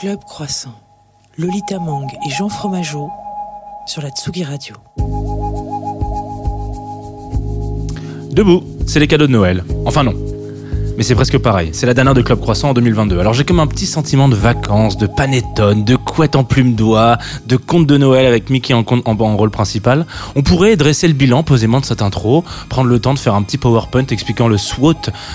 Club Croissant, Lolita Mang et Jean Fromageau sur la Tsugi Radio. Debout, c'est les cadeaux de Noël. Enfin non, mais c'est presque pareil. C'est la dernière de Club Croissant en 2022. Alors j'ai comme un petit sentiment de vacances, de panettone, de couette en plume d'oie, de conte de Noël avec Mickey en, en, rôle principal. On pourrait dresser le bilan posément de cette intro, prendre le temps de faire un petit PowerPoint expliquant le SWOT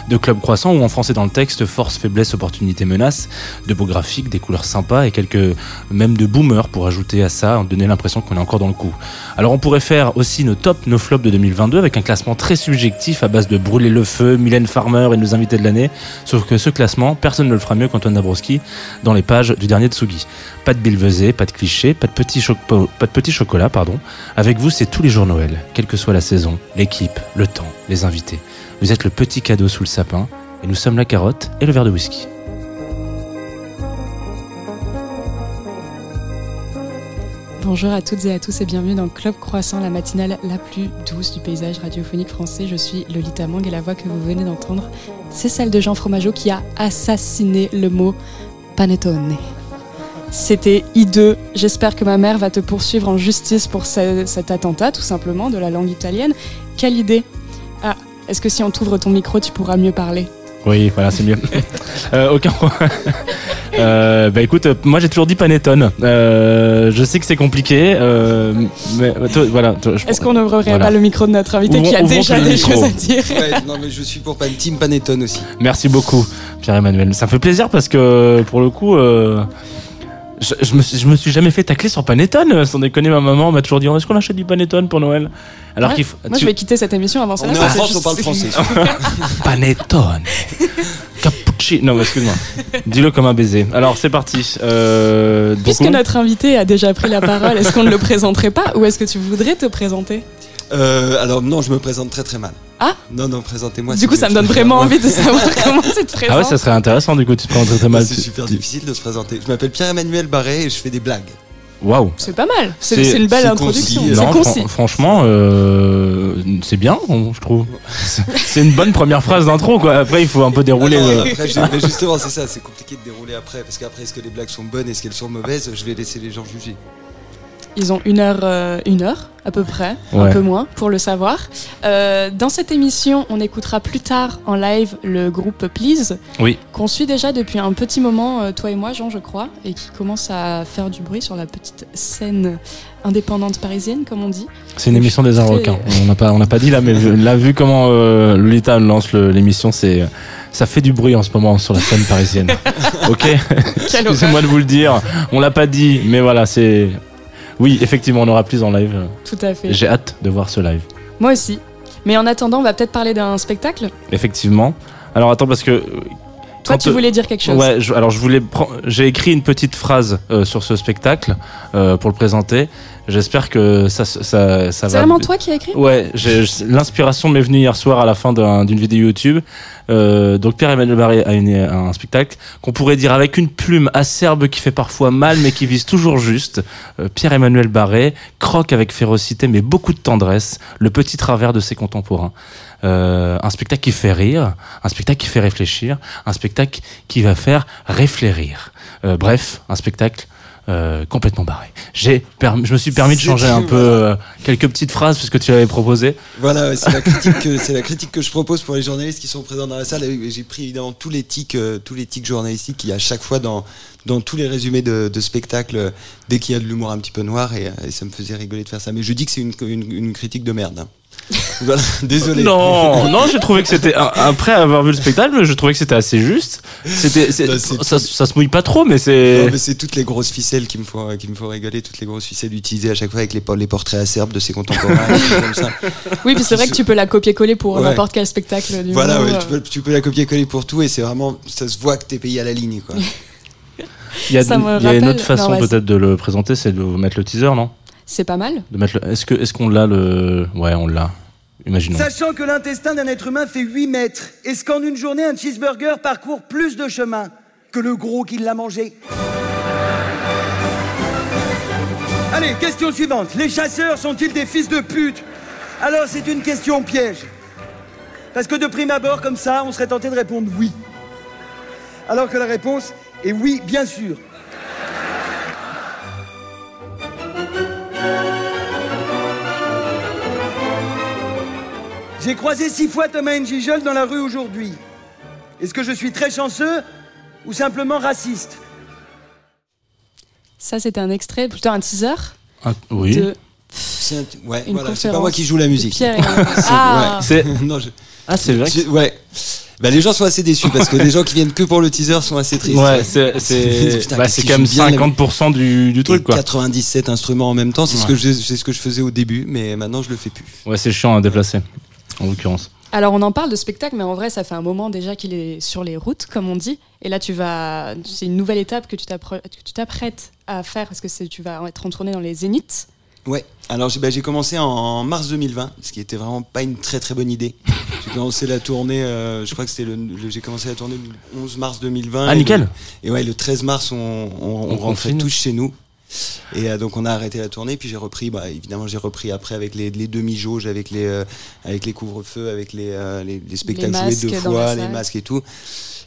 de Club Croissant ou en français dans le texte force, faiblesse, opportunité, menace, de beaux graphiques, des couleurs sympas et quelques même de boomers pour ajouter à ça, donner l'impression qu'on est encore dans le coup. Alors on pourrait faire aussi nos tops, nos flops de 2022 avec un classement très subjectif à base de brûler le feu, Mylène Farmer et nos invités de l'année. Sauf que ce classement, personne ne le fera mieux qu'Antoine Dabrowski dans les pages du dernier Tsugi. Pas de bilvesé, pas de clichés, pas de petits pas de petit chocolat, pardon. Avec vous, c'est tous les jours Noël, quelle que soit la saison, l'équipe, le temps, les invités. Vous êtes le petit cadeau sous le sapin, et nous sommes la carotte et le verre de whisky. Bonjour à toutes et à tous et bienvenue dans Club Croissant, la matinale la plus douce du paysage radiophonique français. Je suis Lolita Mang et la voix que vous venez d'entendre, c'est celle de Jean Fromageau qui a assassiné le mot panettone. C'était hideux. J'espère que ma mère va te poursuivre en justice pour cet attentat, tout simplement, de la langue italienne. Quelle idée Ah, est-ce que si on t'ouvre ton micro, tu pourras mieux parler? Oui, voilà, c'est mieux. euh, aucun euh, bah écoute, moi j'ai toujours dit panettone. Euh, je sais que c'est compliqué, euh, mais voilà. Est-ce qu'on n'ouvrirait pas le micro de notre invité qui a déjà des choses à dire ouais, Non mais je suis pour Team Panettone aussi. Merci beaucoup, Pierre-Emmanuel. Ça me fait plaisir parce que pour le coup. Euh, je, me, je me suis jamais fait tacler sur Panettone. Sans déconner, ma maman m'a toujours dit est-ce qu'on achète du Panettone pour Noël? Alors qu'il faut, Moi, je vais quitter cette émission avant ça. On est en France, on parle français. Panettone. Non, excuse-moi. Dis-le comme un baiser. Alors, c'est parti. Euh, Puisque notre invité a déjà pris la parole, est-ce qu'on ne le présenterait pas? Ou est-ce que tu voudrais te présenter? Euh, alors non, je me présente très très mal. Ah Non, non, présentez-moi. Du coup, ça me donne vraiment envie de savoir comment tu te présentes. Ah ouais, ça serait intéressant du coup, tu te présentes très très mal. C'est super difficile de se présenter. Je m'appelle Pierre-Emmanuel Barré et je fais des blagues. Waouh. C'est pas mal. C'est une belle introduction. C'est concis. franchement, euh, c'est bien, je trouve. C'est une bonne première phrase d'intro, quoi. Après, il faut un peu dérouler. Euh. mais justement, c'est ça. C'est compliqué de dérouler après, parce qu'après, est-ce que les blagues sont bonnes, est-ce qu'elles sont mauvaises Je vais laisser les gens juger. Ils ont une heure, euh, une heure à peu près, un peu moins pour le savoir. Euh, dans cette émission, on écoutera plus tard en live le groupe Please, oui. qu'on suit déjà depuis un petit moment, euh, toi et moi, Jean, je crois, et qui commence à faire du bruit sur la petite scène indépendante parisienne, comme on dit. C'est une émission des Inrocks. On n'a pas, on n'a pas dit là, mais là, vu comment Lolita lance l'émission, c'est ça fait du bruit en ce moment sur la scène parisienne. ok Excusez-moi de vous le dire. On l'a pas dit, mais voilà, c'est oui, effectivement, on aura plus en live. Tout à fait. J'ai hâte de voir ce live. Moi aussi. Mais en attendant, on va peut-être parler d'un spectacle. Effectivement. Alors attends, parce que toi, tu voulais dire quelque chose Ouais, alors je voulais. J'ai écrit une petite phrase euh, sur ce spectacle euh, pour le présenter. J'espère que ça, ça, ça va. C'est vraiment toi qui as écrit? Ouais, l'inspiration m'est venue hier soir à la fin d'une vidéo YouTube. Euh, donc Pierre-Emmanuel Barré a un spectacle qu'on pourrait dire avec une plume acerbe qui fait parfois mal mais qui vise toujours juste. Euh, Pierre-Emmanuel Barré croque avec férocité mais beaucoup de tendresse le petit travers de ses contemporains. Euh, un spectacle qui fait rire, un spectacle qui fait réfléchir, un spectacle qui va faire réfléchir. Euh, bref, un spectacle euh, complètement barré. J'ai je me suis permis de changer un peu euh, quelques petites phrases puisque tu l'avais proposé. Voilà, c'est la critique que c'est la critique que je propose pour les journalistes qui sont présents dans la salle. J'ai pris évidemment tous les tics euh, tous les tics journalistiques qu'il y a à chaque fois dans dans tous les résumés de, de spectacles dès qu'il y a de l'humour un petit peu noir et, ça me faisait rigoler de faire ça. Mais je dis que c'est une, une, une critique de merde. Voilà, désolé. Non, non, j'ai trouvé que c'était après avoir vu le spectacle, je trouvais que c'était assez juste. C'était, bah, ça, ça, se mouille pas trop, mais c'est. c'est toutes les grosses ficelles qui me font, qui me font rigoler, toutes les grosses ficelles utilisées à chaque fois avec les, les portraits acerbes de ses contemporains. comme ça. Oui, puis c'est vrai que tu peux la copier-coller pour n'importe quel spectacle. Du voilà, ouais, tu, peux, tu peux la copier-coller pour tout et c'est vraiment, ça se voit que t'es payé à la ligne, quoi. Il y a, il y a une autre façon peut-être de le présenter, c'est de mettre le teaser, non? C'est pas mal. De mettre Est-ce que, est-ce qu'on l'a le, ouais, on l'a. Sachant que l'intestin d'un être humain fait 8 mètres, est-ce qu'en une journée, un cheeseburger parcourt plus de chemin que le gros qui l'a mangé Allez, question suivante. Les chasseurs sont-ils des fils de pute? Alors c'est une question piège. Parce que de prime abord, comme ça, on serait tenté de répondre oui. Alors que la réponse est oui, bien sûr. J'ai croisé six fois Thomas Njigel dans la rue aujourd'hui. Est-ce que je suis très chanceux ou simplement raciste? Ça, c'était un extrait, plutôt un teaser. Ah, oui. De... C'est ouais, voilà, pas moi qui joue la musique. Ah. ah, c'est vrai. Ouais. Bah, les gens sont assez déçus parce que les gens qui viennent que pour le teaser sont assez tristes. Ouais, c'est c'est bah, quand même jouent bien, les- 50% du, du truc quoi. 97 instruments en même temps, c'est ce Ouais. que je, c'est ce que je faisais au début, mais maintenant je le fais plus. Ouais, c'est chiant à déplacer. En l'occurrence. Alors on en parle de spectacle, mais en vrai ça fait un moment déjà qu'il est sur les routes, comme on dit. Et là tu vas, c'est une nouvelle étape que tu t'appre- que tu t'apprêtes à faire parce que c'est- tu vas être en tournée dans les Zéniths. Ouais. Alors j'ai bah, j'ai commencé en mars 2020, ce qui était vraiment pas une très très bonne idée. J'ai commencé la tournée, euh, je crois que c'était le, le- j'ai commencé la tournée le 11 mars 2020. Ah, et nickel. le- et ouais, le 13 mars on, on, on On rentrait tous chez nous. Et euh, donc on a arrêté la tournée, puis j'ai repris, bah, évidemment j'ai repris après avec les, les demi-jauges, avec les, euh, avec les couvre-feux, avec les, euh, les, les spectacles joués masques deux fois, les masques et tout.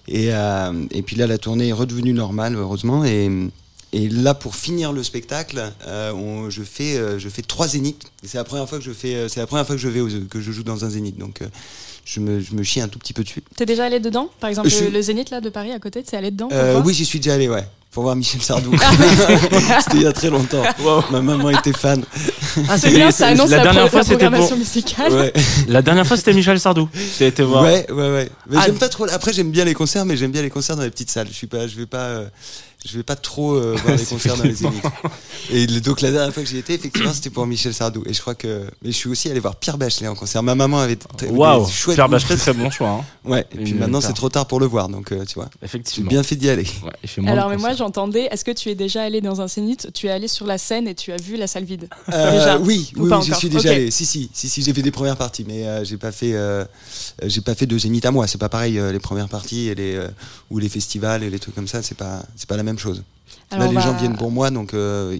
Et, euh, et puis là la tournée est redevenue normale heureusement. Et, et là pour finir le spectacle, euh, on- je, fais, euh, je fais trois zéniths. C'est la première fois que je fais, euh, c'est la première fois que je vais aux- que je joue dans un zénith. Donc euh, je, me, je me chie un tout petit peu dessus. T'es déjà allé dedans? Par exemple, Je le, Zénith là de Paris à côté, t'es allé dedans Euh, oui, j'y suis déjà allé, ouais. Pour voir Michel Sardou. Ah, C'était il y a très longtemps. Ma maman était fan. Ah, C'est bien, ça annonce la la, dernière fois la c'était pour programmation musicale. Ouais, la dernière fois c'était Michel Sardou. T'as été voir. ouais, ouais. ouais. Mais Ah. j'aime pas trop. Après, j'aime bien les concerts, mais j'aime bien les concerts dans les petites salles. Je suis pas, je vais pas, euh, je vais pas trop euh, voir les concerts dans les zéniths. Et donc la dernière fois que j'y étais, effectivement, c'était pour Michel Sardou. Et je crois que, mais je suis aussi allé voir Pierre Bachelet en concert. Ma maman avait très- Waouh. chouettes Pierre. Bachelet très bon choix. Hein. Ouais. Et puis Une- maintenant, c'est trop tard pour le voir. Donc euh, tu vois, j'ai Effectivement. bien fait d'y aller. Ouais, il fait moins Alors mais moi j'entendais, est-ce que tu es déjà allé dans un Zénith? Tu es allé sur la scène et tu as vu la salle vide? Euh, Déjà oui, Ou oui, oui, j'y encore? suis déjà allé. Si, si, si, si, j'ai fait des premières parties, mais euh, j'ai pas fait, j'ai pas fait de zénith à moi. C'est pas pareil euh, les premières parties et les euh, ou les festivals et les trucs comme ça. C'est pas, c'est pas la même chose. Alors, Là, les va- gens viennent pour moi, donc euh,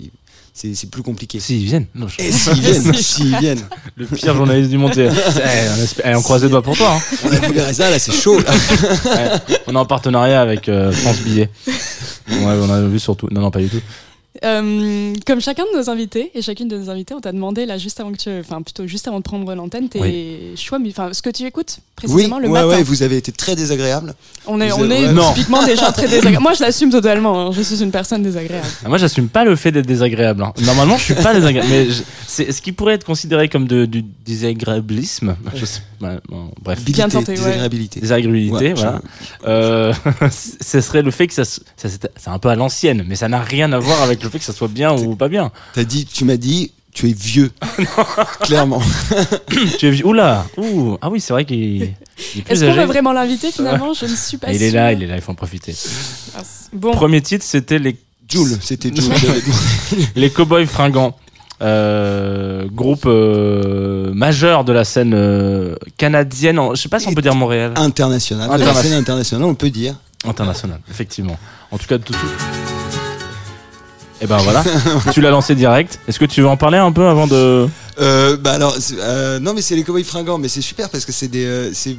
c'est plus compliqué. Si, ils viennent. Non, je- Et s'ils viennent, Si. s'ils viennent, Le pire journaliste du monde. Eh, on eh, on croise les doigts pour toi. hein. on a vu les ça là, c'est chaud. Là. Ouais, on est en partenariat avec euh, France Billet. Ouais, on a vu surtout. Non, non, pas du tout. Euh, comme chacun de nos invités et chacune de nos invités, on t'a demandé là juste avant que tu, enfin plutôt juste avant de prendre l'antenne, tes choix, mu- enfin ce que tu écoutes Oui, précisément le ouais, matin. ouais, vous avez été très désagréable. On est, vous on avez- est. Non. typiquement des gens très désagréables. Moi, je l'assume totalement. hein. Je suis une personne désagréable. Ah, Moi, j'assume pas le fait d'être désagréable. hein. Normalement, je suis pas désagréable. Mais je- c'est ce qui pourrait être considéré comme de, du désagréablisme. Je sais, bon, bref. Bien tenté, ouais. désagréabilité. Ouais, voilà. Euh, ce serait le fait que ça, ça c'est c'est un peu à l'ancienne, mais ça n'a rien à voir avec le fait que ça soit bien ou pas bien. T'as dit, tu m'as dit, tu es vieux. Clairement. tu es vu- Oula, ouh, ah oui, c'est vrai qu'il il est Est-ce qu'on veut vraiment l'inviter finalement? Je ne suis pas il est là, il est là, il faut en profiter. Ah, Bon, Premier titre, c'était les Jules, c'était Jules. les Cowboys Fringants. Euh, groupe euh, majeur de la scène euh, canadienne, en- je sais pas si on peut dire Montréal, International. De la International. scène internationale, on peut dire. international, effectivement. En tout cas, tout de suite. Et ben voilà, tu l'as lancé direct. Est-ce que tu veux en parler un peu avant de Euh, bah alors, euh, non mais c'est les cowboys fringants, mais c'est super parce que c'est des, euh, c'est,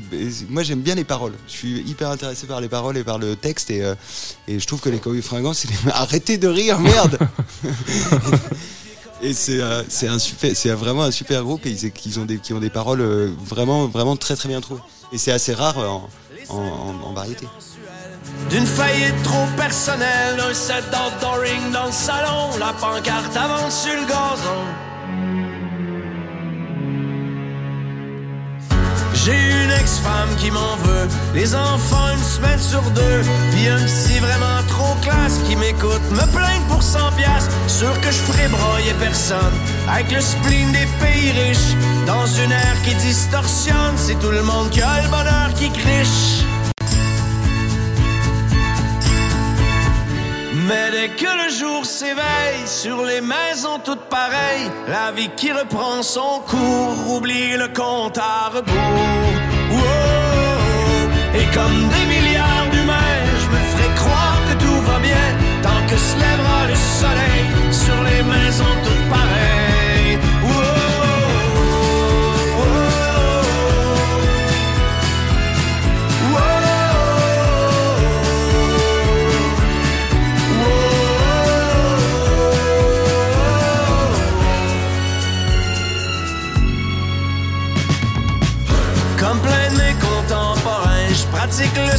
moi j'aime bien les paroles. Je suis hyper intéressé par les paroles et par le texte et, et je trouve que les cowboys fringants, c'est les... arrêtez de rire, merde. et c'est, c'est un super, c'est vraiment un super groupe et ils, ont des, qui ont des paroles vraiment, vraiment très très bien trouvées. Et c'est assez rare en, en, en- en variété. D'une faillite trop personnelle, un set d'outdooring dans le salon, la pancarte avance sur le gazon. J'ai une ex-femme qui m'en veut, les enfants une semaine sur deux, puis un psy vraiment trop classe qui m'écoute, me plaindre pour 100 piastres, sûr que je ferai broyer personne, avec le spleen des pays riches, dans une ère qui distorsionne, c'est tout le monde qui a le bonheur qui criche. Mais dès que le jour s'éveille sur les maisons toutes pareilles, la vie qui reprend son cours oublie le compte à rebours. Wow. Et comme des milliards d'humains, je me ferai croire que tout va bien tant que se lèvera le soleil sur les maisons toutes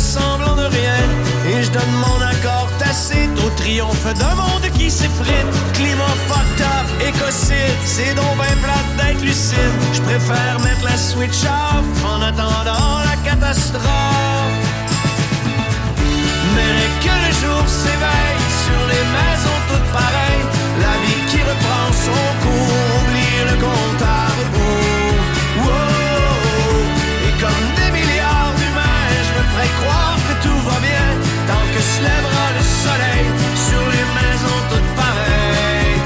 sonne mon accord tacite au triomphe d'un monde qui s'effrite. Climat fucked up, écocide, c'est donc ben plate d'être lucide. Je préfère mettre la switch off en attendant la catastrophe. Mais que le jour s'éveille sur les maisons toutes pareilles, la vie qui reprend son cours, oublie le compte le soleil sur les maisons toutes pareilles.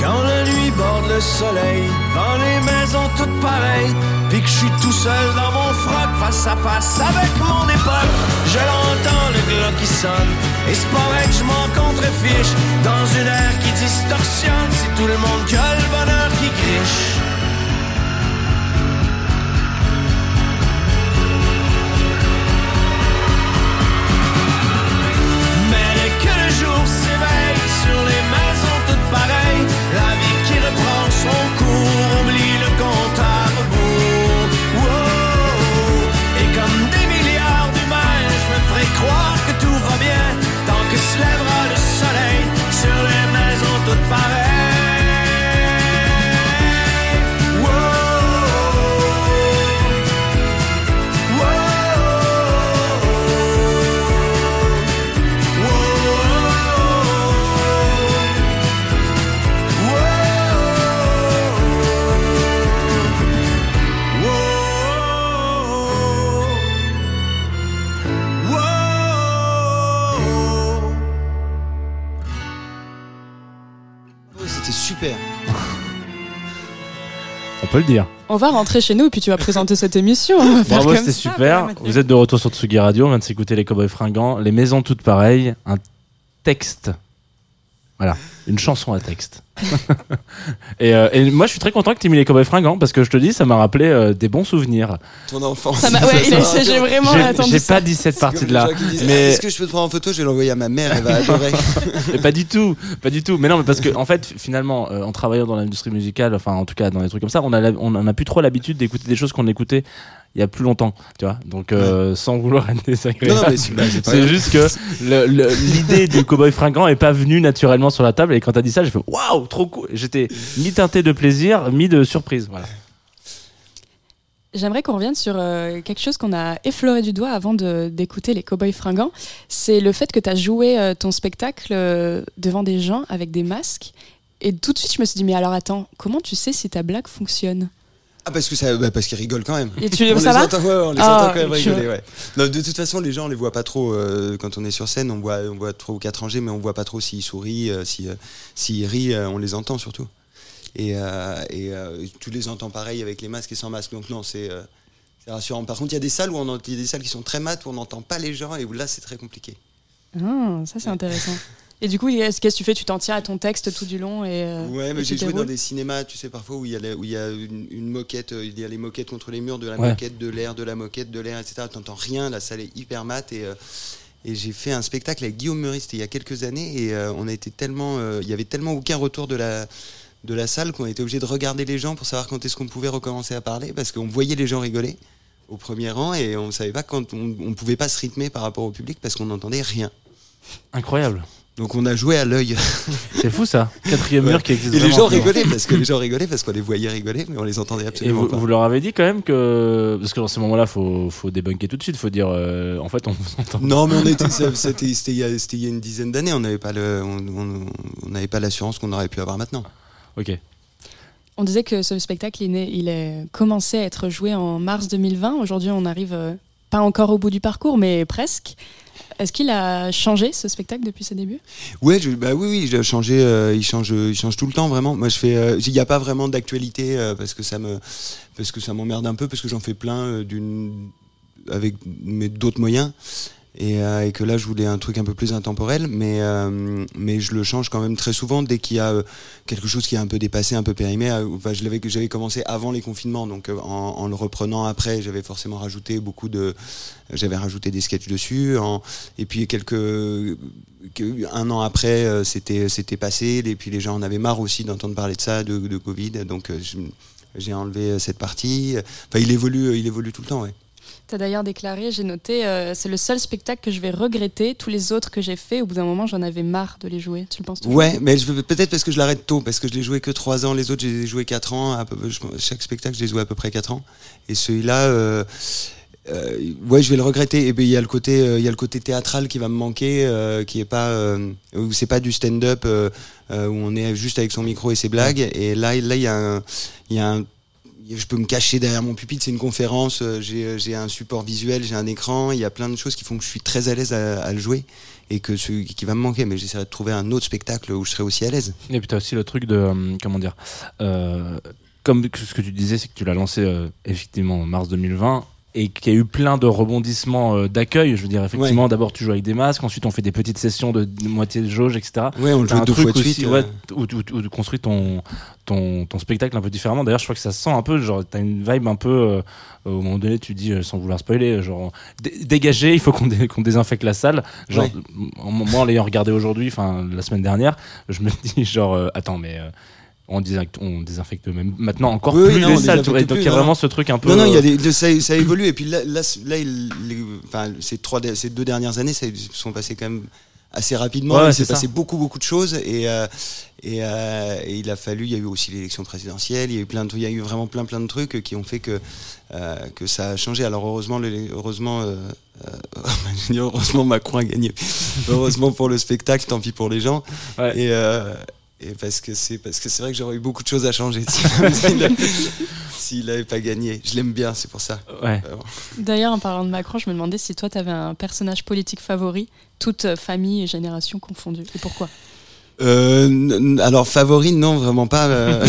Quand la nuit borde le soleil, dans les maisons toutes pareilles, puis que je suis tout seul dans mon froc, face à face avec mon époque, je l'entends le glas qui sonne, et c'est pas vrai que je m'en contrefiche, dans une ère qui distorsionne, c'est tout le monde le dire. On va rentrer chez nous et puis tu vas présenter cette émission. Bravo, c'était super. voilà. Vous êtes de retour sur Tsugi Radio. On vient de s'écouter les Cowboys Fringants. Les maisons toutes pareilles. Un texte. Voilà. Une chanson à texte. et, euh, et moi, je suis très content que tu aies mis les Cowboys Fringants parce que je te dis, ça m'a rappelé euh, des bons souvenirs. Ton enfance. Ça m'a- ouais, j'ai vraiment attendu J'ai pas dit cette C'est comme partie de les là. gens qui disent, Mais Ah, Est-ce que je peux te prendre en photo Je vais l'envoyer à ma mère, elle va adorer. Mais pas du tout, pas du tout. Mais non, mais parce que en fait, finalement, euh, en travaillant dans l'industrie musicale, enfin en tout cas dans des trucs comme ça, on a, la- on en a plus trop l'habitude d'écouter des choses qu'on écoutait il y a plus longtemps, tu vois. Donc euh, sans vouloir être désagréable, c'est juste que l'idée du cowboy fringant est pas venue naturellement sur la table. Et quand t'as dit ça, j'ai fait waouh, trop cool. J'étais mi teinté de plaisir, mi de surprise. Voilà. J'aimerais qu'on revienne sur euh, quelque chose qu'on a effleuré du doigt avant d'écouter les Cowboys Fringants. C'est le fait que tu as joué euh, ton spectacle euh, devant des gens avec des masques. Et tout de suite, je me suis dit, mais alors attends, comment tu sais si ta blague fonctionne? Ah, parce que ça, bah, parce qu'ils rigolent quand même. Et tu, on ça les va entend, ouais, on les Ah, entend quand même rigoler, ouais. Non, de toute façon, les gens, on les voit pas trop euh, quand on est sur scène. On voit, on voit trois ou quatre rangées, mais on voit pas trop s'ils sourient, euh, si, euh, s'ils rient. euh, on les entend surtout. Et, euh, et euh, tu les entends pareil avec les masques et sans masque. Donc non, c'est euh, c'est rassurant. Par contre, il y a des salles où on entend- il y a des salles qui sont très mates où on n'entend pas les gens et où là, c'est très compliqué. Ah, Ça, c'est intéressant. Et du coup, qu'est-ce que tu fais? Tu t'en tiens à ton texte tout du long et, euh, Ouais, mais tu j'ai joué dans des cinémas, tu sais, parfois où il y a, la- où il y a une, une moquette, euh, il y a les moquettes contre les murs, de la Ouais. moquette, de l'air, de la moquette, de l'air, etc. T'entends rien, la salle est hyper mate et, euh, et j'ai fait un spectacle avec Guillaume Meurice, il y a quelques années et euh, on a été tellement, euh, il y avait tellement aucun retour de la de la salle qu'on était obligé de regarder les gens pour savoir quand est-ce qu'on pouvait recommencer à parler parce qu'on voyait les gens rigoler au premier rang et on savait pas quand on, on pouvait pas se rythmer par rapport au public parce qu'on n'entendait rien. Incroyable. Donc on a joué à l'œil. C'est fou ça. Quatrième Ouais. mur qui existe Et les gens rigolaient parce que les gens rigolaient parce qu'on les voyait rigoler, mais on les entendait Et absolument vous, pas. vous leur avez dit quand même que parce que dans ces moments-là, faut faut débunker tout de suite, faut dire euh, en fait on vous entend. Non, mais on était, ça- c'était, il y a, c'était il y a une dizaine d'années. On n'avait pas le, on, n'avait pas l'assurance qu'on aurait pu avoir maintenant. Ok. On disait que ce spectacle, il, est né- il est commencé à être joué en mars 2020. Aujourd'hui, on arrive euh, pas encore au bout du parcours, mais presque. Est-ce qu'il a changé ce spectacle depuis ses débuts? Ouais, bah oui, oui, j'ai changé. euh, il change, il change tout le temps vraiment. Moi, je fais, euh, il n'y a pas vraiment d'actualité euh, parce que ça me, m'emmerde un peu parce que j'en fais plein euh, d'une, avec d'autres moyens. Et, euh, et que là, je voulais un truc un peu plus intemporel, mais, euh, mais je le change quand même très souvent dès qu'il y a euh, quelque chose qui est un peu dépassé, un peu périmé. Enfin, je l'avais, j'avais commencé avant les confinements, donc en, le reprenant après, j'avais forcément rajouté beaucoup de, j'avais rajouté des sketchs dessus. Et puis quelques, que- un an après, c'était, c'était passé. Et puis les gens en avaient marre aussi d'entendre parler de ça, de, Covid. Donc j'ai enlevé cette partie. Enfin, il évolue, il évolue tout le temps, ouais. Tu d'ailleurs déclaré, j'ai noté, euh, c'est le seul spectacle que je vais regretter. Tous les autres que j'ai fait, au bout d'un moment, j'en avais marre de les jouer. Tu le penses Ouais, mais je- peut-être parce que je l'arrête tôt, parce que je l'ai joué que 3 ans, les autres j'ai joué 4 ans, à peu, je- chaque spectacle j'ai joué à peu près 4 ans, et celui-là, euh, euh, ouais, je vais le regretter. Et puis il y a le côté, il y a le côté théâtral qui va me manquer, euh, qui est pas, c'est pas du stand-up où on est juste avec son micro et ses blagues. Et là, là il y a un, y a un je peux me cacher derrière mon pupitre, c'est une conférence, euh, j'ai j'ai un support visuel, j'ai un écran, il y a plein de choses qui font que je suis très à l'aise à, le jouer et que ce qui va me manquer, mais j'essaierai de trouver un autre spectacle où je serai aussi à l'aise. Et puis t'as aussi le truc de euh, comment dire, euh, comme ce que tu disais, c'est que tu l'as lancé euh, effectivement en mars 2020 et qu'il y a eu plein de rebondissements euh, d'accueil. Je veux dire, effectivement, d'abord tu joues avec des masques, ensuite on fait des petites sessions de, moitié de jauge, etc. Ouais, on joue un deux truc fois aussi, suite. ouais, où, tu construis ton, ton, ton spectacle un peu différemment. D'ailleurs, je crois que ça se sent un peu, genre, t'as une vibe un peu, euh, au moment donné, tu dis, euh, sans vouloir spoiler, genre, dé- dégagez, il faut qu'on dé- qu'on désinfecte la salle. Genre, Ouais. moi, en l'ayant regardé aujourd'hui, enfin, la semaine dernière, je me dis, genre, euh, attends, mais. On désinfecte, on désinfecte même maintenant encore Oui, plus non, les salles. Donc il y a non, vraiment ce truc un peu. Non, non, il y a euh, des, de- ça, ça évolue. Et puis là, là, les- enfin, ces, trois, ces deux dernières années, ça sont passées quand même assez rapidement. Ouais, il s'est passé beaucoup, beaucoup de choses. Et, euh, et, euh, et il a fallu, il y a eu aussi l'élection présidentielle, il y a eu, plein de, il y a eu vraiment plein, plein de trucs qui ont fait que, euh, que ça a changé. Alors heureusement, le- heureusement, Macron a gagné. heureusement pour le spectacle, tant pis pour les gens. Ouais. Et, et parce que c'est parce que c'est vrai que j'aurais eu beaucoup de choses à changer s'il s'il n'avait pas gagné. Je l'aime bien, c'est pour ça. Ouais. Vraiment. D'ailleurs, en parlant de Macron, je me demandais si toi, tu avais un personnage politique favori, toute euh, famille et génération confondues. Et pourquoi? Euh, alors favori, non, vraiment pas. euh,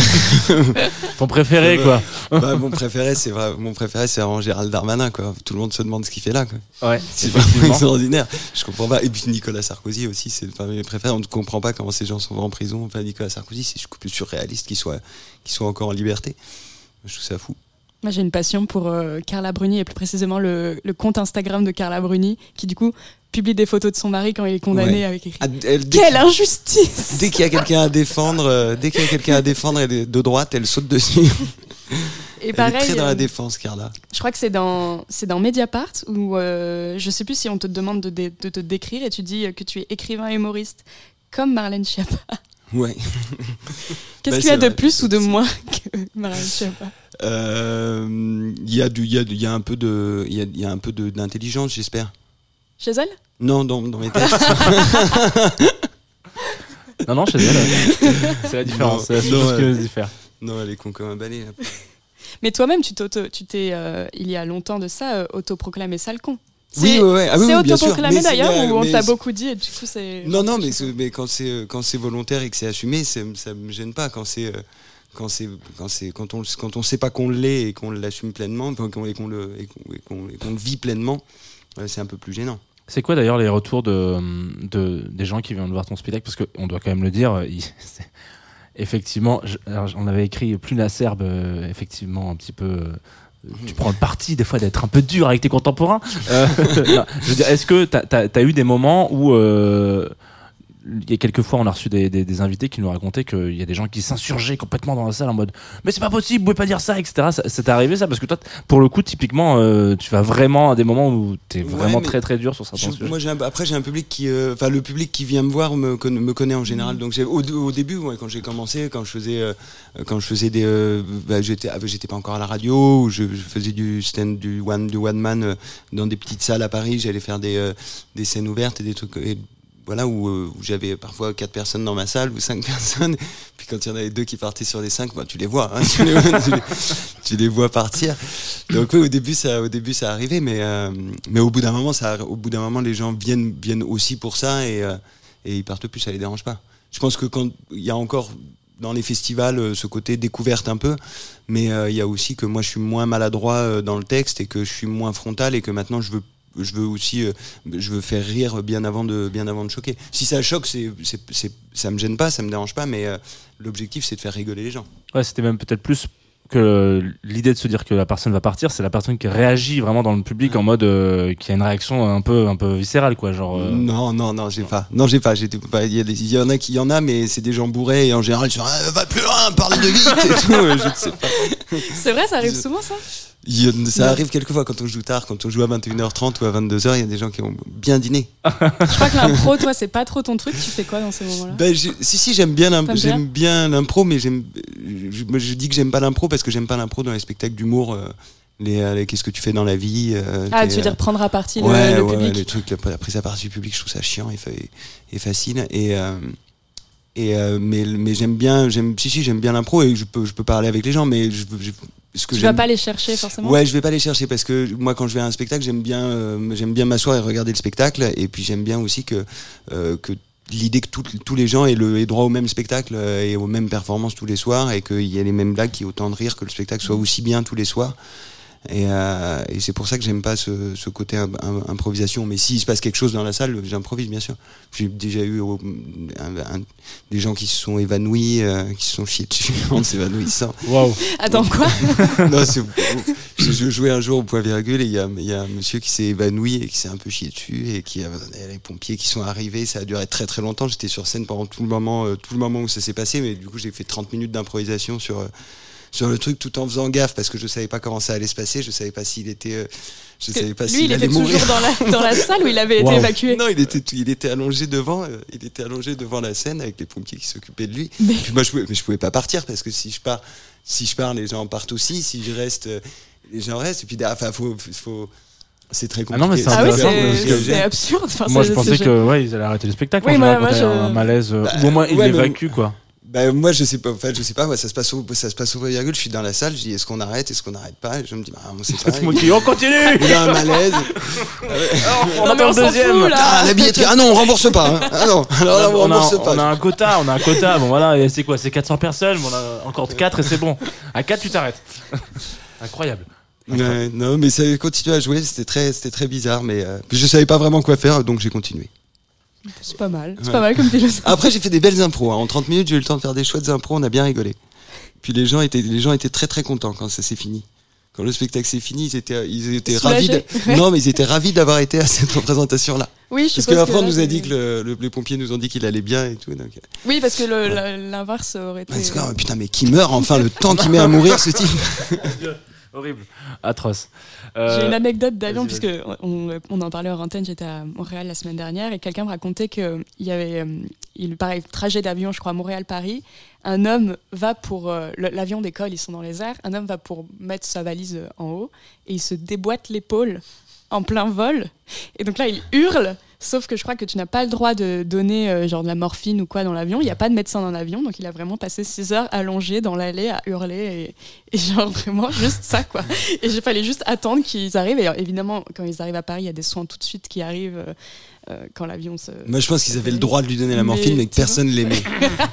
Ton préféré, quoi. bah, mon préféré, c'est mon préféré, c'est vraiment Gérald Darmanin, quoi. Tout le monde se demande ce qu'il fait là, quoi. Ouais, C'est vraiment extraordinaire. Je comprends pas. Et puis Nicolas Sarkozy aussi, c'est parmi mes préférés. On ne comprend pas comment ces gens sont en prison. Enfin, Nicolas Sarkozy, c'est beaucoup plus surréaliste qu'il soit, qu'il soit encore en liberté. Je trouve ça fou. Moi, j'ai une passion pour euh, Carla Bruni et plus précisément le, le compte Instagram de Carla Bruni qui, du coup, publie des photos de son mari quand il est condamné Ouais. avec écrit Ah, elle- Quelle injustice Dès qu'il y a quelqu'un à défendre, euh, dès qu'il y a quelqu'un à défendre elle de droite, elle saute dessus. Et elle pareil, est très dans euh, la défense, Carla. je crois que c'est dans, c'est dans Mediapart où euh, je sais plus si on te demande de, dé- de te décrire et tu dis que tu es écrivain et humoriste comme Marlène Schiappa. Ouais. Qu'est-ce Bah, qu'il y a de plus ou de moins que Marlène Schiappa? Euh, Il y a du, il y a, y a un peu de, il y a, y a un peu d'intelligence, j'espère. Chez elle? Non, dans, dans mes textes. Non, non, chez elle. c'est la différence. Non, C'est la seule chose qui diffère. non, elle est con comme un balai. là. Mais toi-même, tu t'es, euh, il y a longtemps de ça, euh, autoproclamé sale con. Oui, ouais, ouais. Ah oui, c'est oui, bien sûr. autoproclamé d'ailleurs ou on t'a beaucoup dit et du coup c'est. Non, non, mais, c'est- mais quand c'est euh, quand c'est volontaire et que c'est assumé, ça me gêne pas. Quand c'est euh, quand c'est quand c'est quand on quand on sait pas qu'on l'est et qu'on l'assume pleinement, qu'on- et qu'on le et qu'on- vit pleinement, c'est un peu plus gênant. C'est quoi d'ailleurs les retours de, de, des gens qui viennent voir ton spectacle? Parce qu'on doit quand même le dire, il- effectivement, je- on avait écrit plus la serbe, euh, effectivement, un petit peu. euh, tu prends le parti des fois d'être un peu dur avec tes contemporains. Euh, non, je veux dire, est-ce que tu as, eu des moments où. Il y a quelques fois, on a reçu des, des- des invités qui nous racontaient qu'il y a des gens qui s'insurgeaient complètement dans la salle en mode Mais c'est pas possible, vous pouvez pas dire ça, etc. T'est arrivé ça Parce que toi, pour le coup, typiquement, euh, tu vas vraiment à des moments où tu es vraiment très très dur sur Je- certains sujets. moi, un- après, j'ai un public qui, euh, enfin, le public qui vient me voir me, conna- me connaît en général. Donc, au, au début, ouais, quand j'ai commencé, quand je faisais, euh, quand je faisais des, bah, j'étais, ah, j'étais pas encore à la radio, ou je, je faisais du stand, du one, du one man dans des petites salles à Paris. J'allais faire des, des scènes ouvertes et des trucs. Et, voilà où, euh, où j'avais parfois quatre personnes dans ma salle ou cinq personnes. Puis quand il y en avait deux qui partaient sur les cinq bah, tu les vois hein, tu, les, vois partir. Donc oui, au début ça au début ça arrivait mais euh, mais au bout d'un moment ça au bout d'un moment les gens viennent viennent aussi pour ça et euh, et ils partent plus ça les dérange pas. Je pense que quand il y a encore dans les festivals euh, ce côté découverte un peu mais euh, il y a aussi que moi je suis moins maladroit dans le texte et que je suis moins frontal et que maintenant je veux je veux aussi, euh, je veux faire rire bien avant de, bien avant de choquer. Si ça choque, c'est, c'est, c'est- ça me gêne pas, ça me dérange pas, mais euh, l'objectif c'est de faire rigoler les gens. Ouais, c'était même peut-être plus que l'idée de se dire que la personne va partir, c'est la personne qui réagit vraiment dans le public en mode euh, qui a une réaction un peu un peu viscérale quoi, genre. euh, Non, non, non, j'ai pas. Non, j'ai pas. J'étais pas. Il y, en a qui y en a, mais c'est des gens bourrés et en général ils sont ah, va plus loin, parle de vite et tout. Je ne sais pas. C'est vrai, ça arrive Je- souvent ça? Ça arrive quelquefois quand on joue tard, quand on joue à 21h30 ou à 22h, il y a des gens qui ont bien dîné. Je crois que l'impro, toi, c'est pas trop ton truc. Tu fais quoi dans ces moments-là? Ben, je- si si j'aime bien l'impro mais j'aime je, dis que j'aime pas l'impro parce que j'aime pas l'impro dans les spectacles d'humour euh, les, euh, les qu'est-ce que tu fais dans la vie euh, Ah, tu veux dire prendre à partie le, ouais, le ouais, public ouais, les trucs la, la prise à partie du public je trouve ça chiant et, fa- et facile et euh, et euh, mais mais j'aime bien j'aime si si j'aime bien l'impro et je peux je peux parler avec les gens mais je, je- ce que Tu vas pas les chercher forcément? Ouais, je vais pas les chercher parce que moi, quand je vais à un spectacle, j'aime bien, euh, j'aime bien m'asseoir et regarder le spectacle. Et puis j'aime bien aussi que euh, que l'idée que tout- tous les gens aient le aient droit au même spectacle euh, et aux mêmes performances tous les soirs et qu'il y ait les mêmes blagues, ait autant de rire, que le spectacle soit aussi bien tous les soirs. Et, euh, et c'est pour ça que j'aime pas ce, ce côté im- im- improvisation. Mais s'il se passe quelque chose dans la salle, j'improvise bien sûr. J'ai déjà eu un- un- des gens qui se sont évanouis, euh, qui se sont chiés dessus en s'évanouissant. Waouh. Attends, quoi non, c'est- je, je jouais un jour au point virgule et il y a, il y a un monsieur qui s'est évanoui et qui s'est un peu chié dessus et qui a les pompiers qui sont arrivés. Ça a duré très très longtemps. J'étais sur scène pendant tout le moment, euh, tout le moment où ça s'est passé, mais du coup j'ai fait 30 minutes d'improvisation sur euh, sur le truc tout en faisant gaffe parce que je savais pas comment ça allait se passer. Je savais pas s'il était, euh, je savais pas Lui, s'il il allait était mourir. toujours dans la, dans la salle où il avait été Wow. évacué. Non, il était, il était allongé devant, euh, il était allongé devant la scène avec les pompiers qui s'occupaient de lui. Mais- Puis moi, je pouvais, mais je pouvais pas partir parce que si je pars, si je pars, les gens partent aussi. Si je reste, euh, les gens restent. Et puis, enfin, faut, faut, c'est très Ah compliqué. non, mais c'est Ah oui, absurde. Enfin, Moi, c'est- je pensais que ouais, ils allaient arrêter le spectacle Oui, moi- quand moi, il je- un malaise, Bah, ou au moins ils ouais, mais- l'évacuent quoi. Ben, moi, je sais pas. En fait, je sais pas. Moi, ça se passe au, ça se passe au point virgule. Je suis dans la salle. Je dis, est-ce qu'on arrête, est-ce qu'on n'arrête pas? Et je me dis, bah, on sait pas. Moi on continue. Il y a un malaise. on Non, mais on deuxième. fout, là. Ah, la billetterie. Ah non, on rembourse pas. hein. Ah non. Alors là, on on, a, rembourse on pas. a un quota, on a un quota. Bon voilà, et c'est quoi? C'est 400 personnes, bon, on a encore 4 et c'est bon. À 4 tu t'arrêtes. Incroyable. Ouais, non, mais ça continue à jouer. C'était très, c'était très bizarre, mais euh, je savais pas vraiment quoi faire, donc j'ai continué. C'est pas mal. C'est Ouais. pas mal comme philosophie. Après, j'ai fait des belles impros. hein. En 30 minutes, j'ai eu le temps de faire des chouettes impros. On a bien rigolé. Puis les gens étaient, les gens étaient très très contents quand ça s'est fini. Quand le spectacle s'est fini, ils étaient, ils étaient ravis. Non, mais ils étaient ravis d'avoir été à cette représentation-là. Oui, je Parce qu'après, on là, nous a dit que le- le- les pompiers nous ont dit qu'il allait bien et tout. Donc, euh, Oui, parce que la- l'inverse aurait été. putain, mais qui meurt enfin le temps qu'il met à mourir ce type. Horrible. Atroce. Euh, J'ai une anecdote d'avion, puisque on, on en parlait en antenne, j'étais à Montréal la semaine dernière, et quelqu'un me racontait qu'il y avait, euh, il, pareil, trajet d'avion, je crois, Montréal-Paris, un homme va pour, euh, l'avion décolle, ils sont dans les airs, un homme va pour mettre sa valise en haut, et il se déboîte l'épaule en plein vol, et donc là, il hurle, sauf que je crois que tu n'as pas le droit de donner euh, genre de la morphine ou quoi dans l'avion, il n'y a pas de médecin dans l'avion, donc il a vraiment passé 6 heures allongé dans l'allée à hurler, et, genre vraiment juste ça, quoi. Et il fallait juste attendre qu'ils arrivent. Et évidemment, quand ils arrivent à Paris, il y a des soins tout de suite qui arrivent euh, euh, quand l'avion se. Moi, je pense qu'ils avaient le droit de lui donner la morphine, mais que personne l'aimait.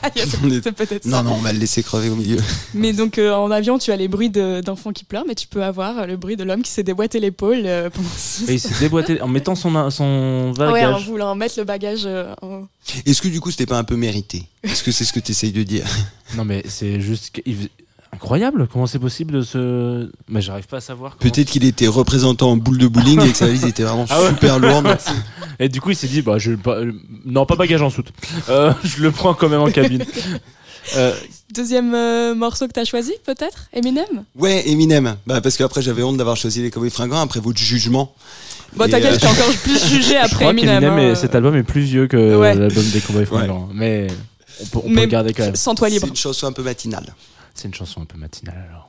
Non, ça. non, on va le laisser crever au milieu. Mais donc euh, en avion, tu as les bruits de- d'enfants qui pleurent, mais tu peux avoir euh, le bruit de l'homme qui s'est déboîté l'épaule euh, pendant six Et il s'est déboîté en mettant son, son Ouais, en bagage. voulant mettre le bagage. euh, en- Est-ce que du coup, c'était pas un peu mérité? Est-ce que c'est ce que tu essayes de dire? Non mais c'est juste incroyable. Comment c'est possible de se. Mais j'arrive pas à savoir. comment- Peut-être qu'il était représentant en boule de bowling et que sa valise était vraiment Ah ouais. super lourde. Et du coup il s'est dit bah je euh, non pas bagage en soute. Euh, je le prends quand même en cabine. Euh, Deuxième euh, morceau que tu as choisi, peut-être? Eminem? Ouais, Eminem. Bah, parce qu'après, j'avais honte d'avoir choisi les Cowboys Fringants après votre jugement. Bon, t'inquiète, euh, je t'ai encore plus jugé je après crois Eminem. hein. est- cet album est plus vieux que Ouais. l'album des Cowboys Fringants. Mais on peut, on peut Mais le garder quand même. Sans toi C'est libre. une chanson un peu matinale. C'est une chanson un peu matinale alors.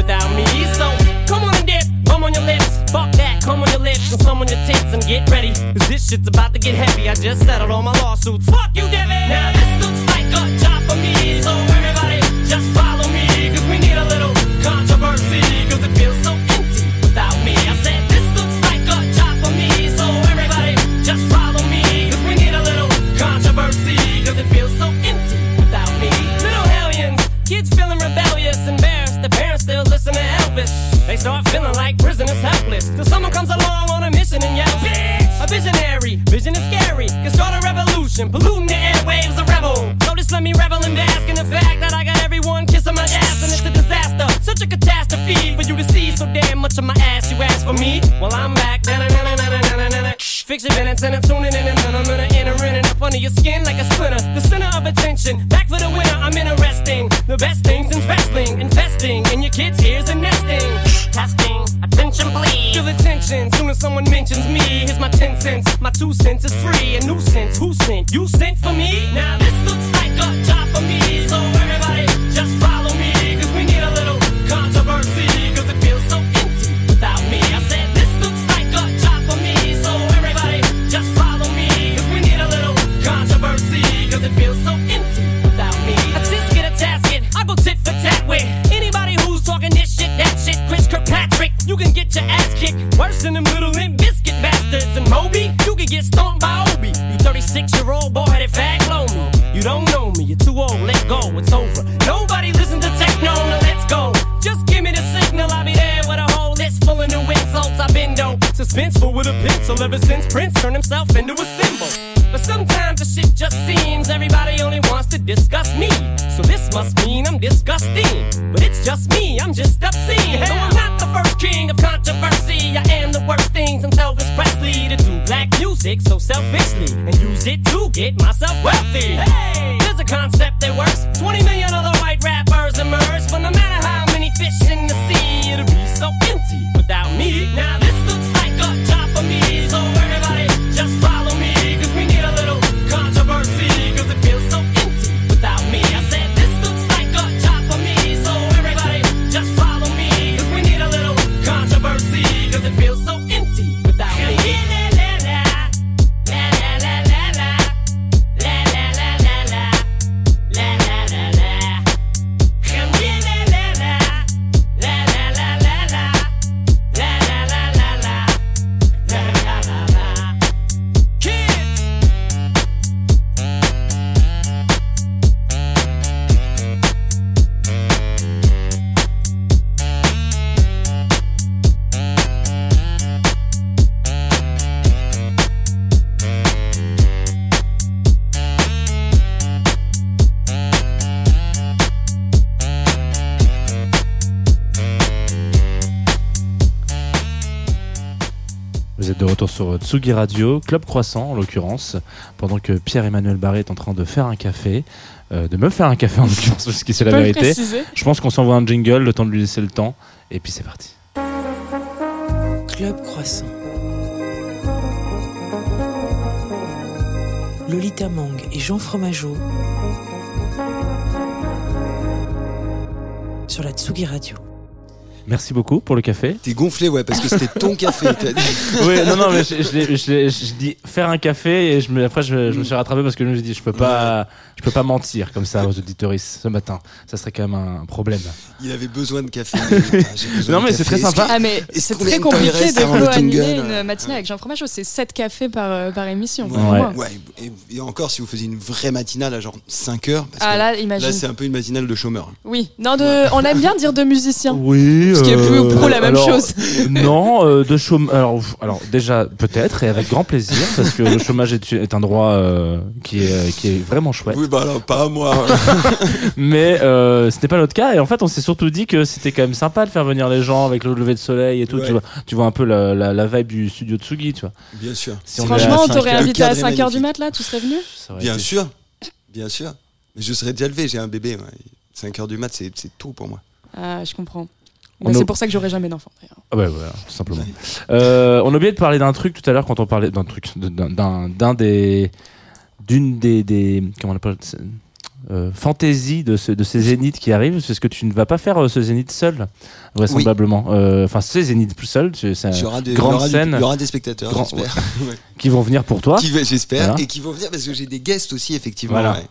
Cause this shit's about to get heavy. I just settled all my lawsuits. Fuck you! Sur Tsugi Radio, Club Croissant en l'occurrence, pendant que Pierre-Emmanuel Barré est en train de faire un café, euh, de me faire un café en l'occurrence, parce que c'est la vérité. préciser? Je pense qu'on s'envoie un jingle, le temps de lui laisser le temps, et puis c'est parti. Club Croissant. Lolita Mang et Jean Fromageau sur la Tsugi Radio. Merci beaucoup pour le café. T'es gonflé, ouais, parce que c'était ton café. oui, non, non, mais je, je, dis faire un café et je me, après je, je me suis rattrapé parce que je me suis dit je peux pas, je peux pas mentir comme ça aux auditoristes ce matin. Ça serait quand même un problème. Il avait besoin de café. Besoin Non, mais c'est très sympa. Ah mais c'est très compliqué de co-animer une matinale avec Jean Fromageau. C'est 7 cafés par, euh, par émission. Ouais. Ouais, et, et encore si vous faisiez une vraie matinale à genre 5 heures. Parce Ah que là, imagine. là, c'est un peu une matinale de chômeur. oui, non, de, on aime bien dire de musiciens. Oui, Ce qui est plus ou pro la même alors, chose. Non, euh, de chômage. Alors, déjà peut-être et avec grand plaisir parce que le chômage est, est un droit euh, qui est qui est vraiment chouette. Oui, bah alors, pas à moi. Mais euh, ce n'est pas notre cas et en fait on s'est surtout dit que c'était quand même sympa de faire venir les gens avec le lever de soleil et tout. Ouais. Tu vois, tu vois un peu la, la, la vibe du studio Tsugi, tu vois. Bien sûr. Si Franchement, on t'aurait invité à cadre est 5h du mat là, tu serais venu? Bien été- sûr. Bien sûr. Mais je serais déjà levé, j'ai un bébé. 5 heures du mat, c'est tôt pour moi. Ah, je comprends. A- c'est pour ça que j'aurai jamais d'enfant d'ailleurs. Ah voilà, tout simplement. Euh, on a oublié de parler d'un truc tout à l'heure quand on parlait d'un truc, d'un- des, d'une des, des, comment on appelle, ça euh, fantaisie de, ce, de ces zéniths qui arrivent, c'est ce que tu ne vas pas faire euh, ce zénith seul, vraisemblablement. Euh, Enfin, ces zéniths plus seuls, c'est c'est, Il y aura des, grande scène. il y aura des spectateurs, Grand-. Ouais. qui vont venir pour toi. J'espère. Voilà. Et qui vont venir parce que j'ai des guests aussi, effectivement. Voilà. Ouais,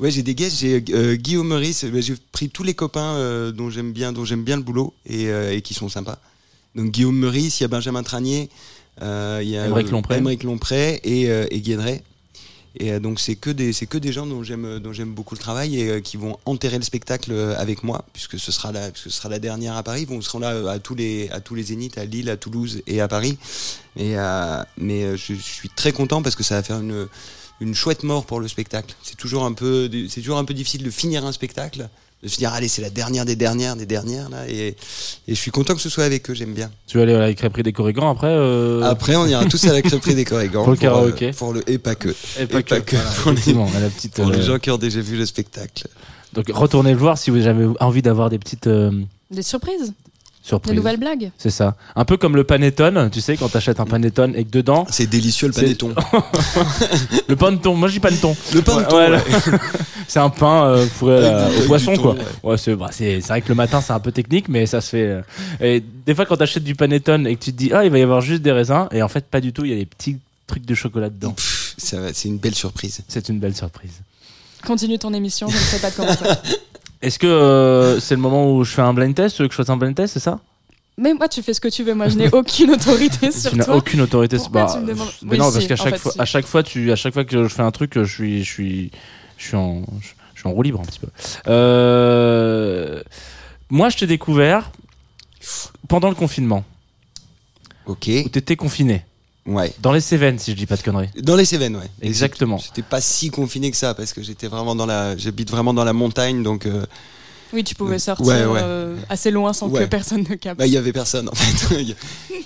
Ouais, j'ai des guests. J'ai euh, Guillaume Meurice. bah, j'ai pris tous les copains euh, dont j'aime bien, dont j'aime bien le boulot et, euh, et qui sont sympas. Donc Guillaume Meurice, il y a Benjamin Tranier, euh, il y a Aymeric Lompré. Et, euh, et Guédret. Et euh, donc c'est que des c'est que des gens dont j'aime dont j'aime beaucoup le travail et euh, qui vont enterrer le spectacle euh, avec moi puisque ce sera la ce sera la dernière à Paris. Ils seront là euh, à tous les à tous les zéniths à Lille, à Toulouse et à Paris. Et euh, mais euh, je, je suis très content parce que ça va faire une une chouette mort pour le spectacle. C'est toujours un peu c'est toujours un peu difficile de finir un spectacle, de se dire allez c'est la dernière des dernières des dernières là et, et je suis content que ce soit avec eux. J'aime bien. Tu vas aller à la crêperie des Corrigans après. euh, Après on ira tous à la crêperie des Corrigans Pour le euh, karaoké. pour le et pas que. et pas et que. pas que. Voilà, Pour les- la petite. Pour les euh, gens qui ont déjà vu le spectacle. Donc retournez le voir si vous avez envie d'avoir des petites euh, Des surprises, des surprises. nouvelles blagues. C'est ça. Un peu comme le panettone, tu sais, quand t'achètes un panettone et que dedans, C'est délicieux le panettone. le paneton, moi je dis paneton. Le paneton. Ouais, ouais, ouais. C'est un pain euh, fourré au poisson, quoi. Ouais, c'est bah, c'est vrai que le matin c'est un peu technique, mais ça se fait. euh. Et des fois, quand t'achètes du panettone et que tu te dis, ah, il va y avoir juste des raisins, et en fait, pas du tout, il y a des petits trucs de chocolat dedans. C'est une belle surprise. C'est une belle surprise. Continue ton émission, je ne ferai pas de commentaires. Est-ce que euh, c'est le moment où je fais un blind test Tu veux que je fasse un blind test, c'est ça? Mais moi, tu fais ce que tu veux. Moi, je n'ai aucune autorité sur Tu n'as toi. aucune autorité. Pourquoi bah, demandes Mais Oui, non, si, parce qu'à en chaque fait, fois, si. à chaque fois, tu, à chaque fois que je fais un truc, je suis, je suis, je suis en, je suis en roue libre un petit peu. Euh, moi, je t'ai découvert pendant le confinement, Ok. où t'étais confiné Ouais. dans les Cévennes, si je dis pas de conneries. Dans les Cévennes, ouais. Exactement. J'étais pas si confiné que ça parce que j'étais vraiment dans la, j'habite vraiment dans la montagne, donc euh, Oui, tu pouvais sortir Ouais, ouais. euh, assez loin sans que personne ne capte. bah il y avait personne en fait. Il y a-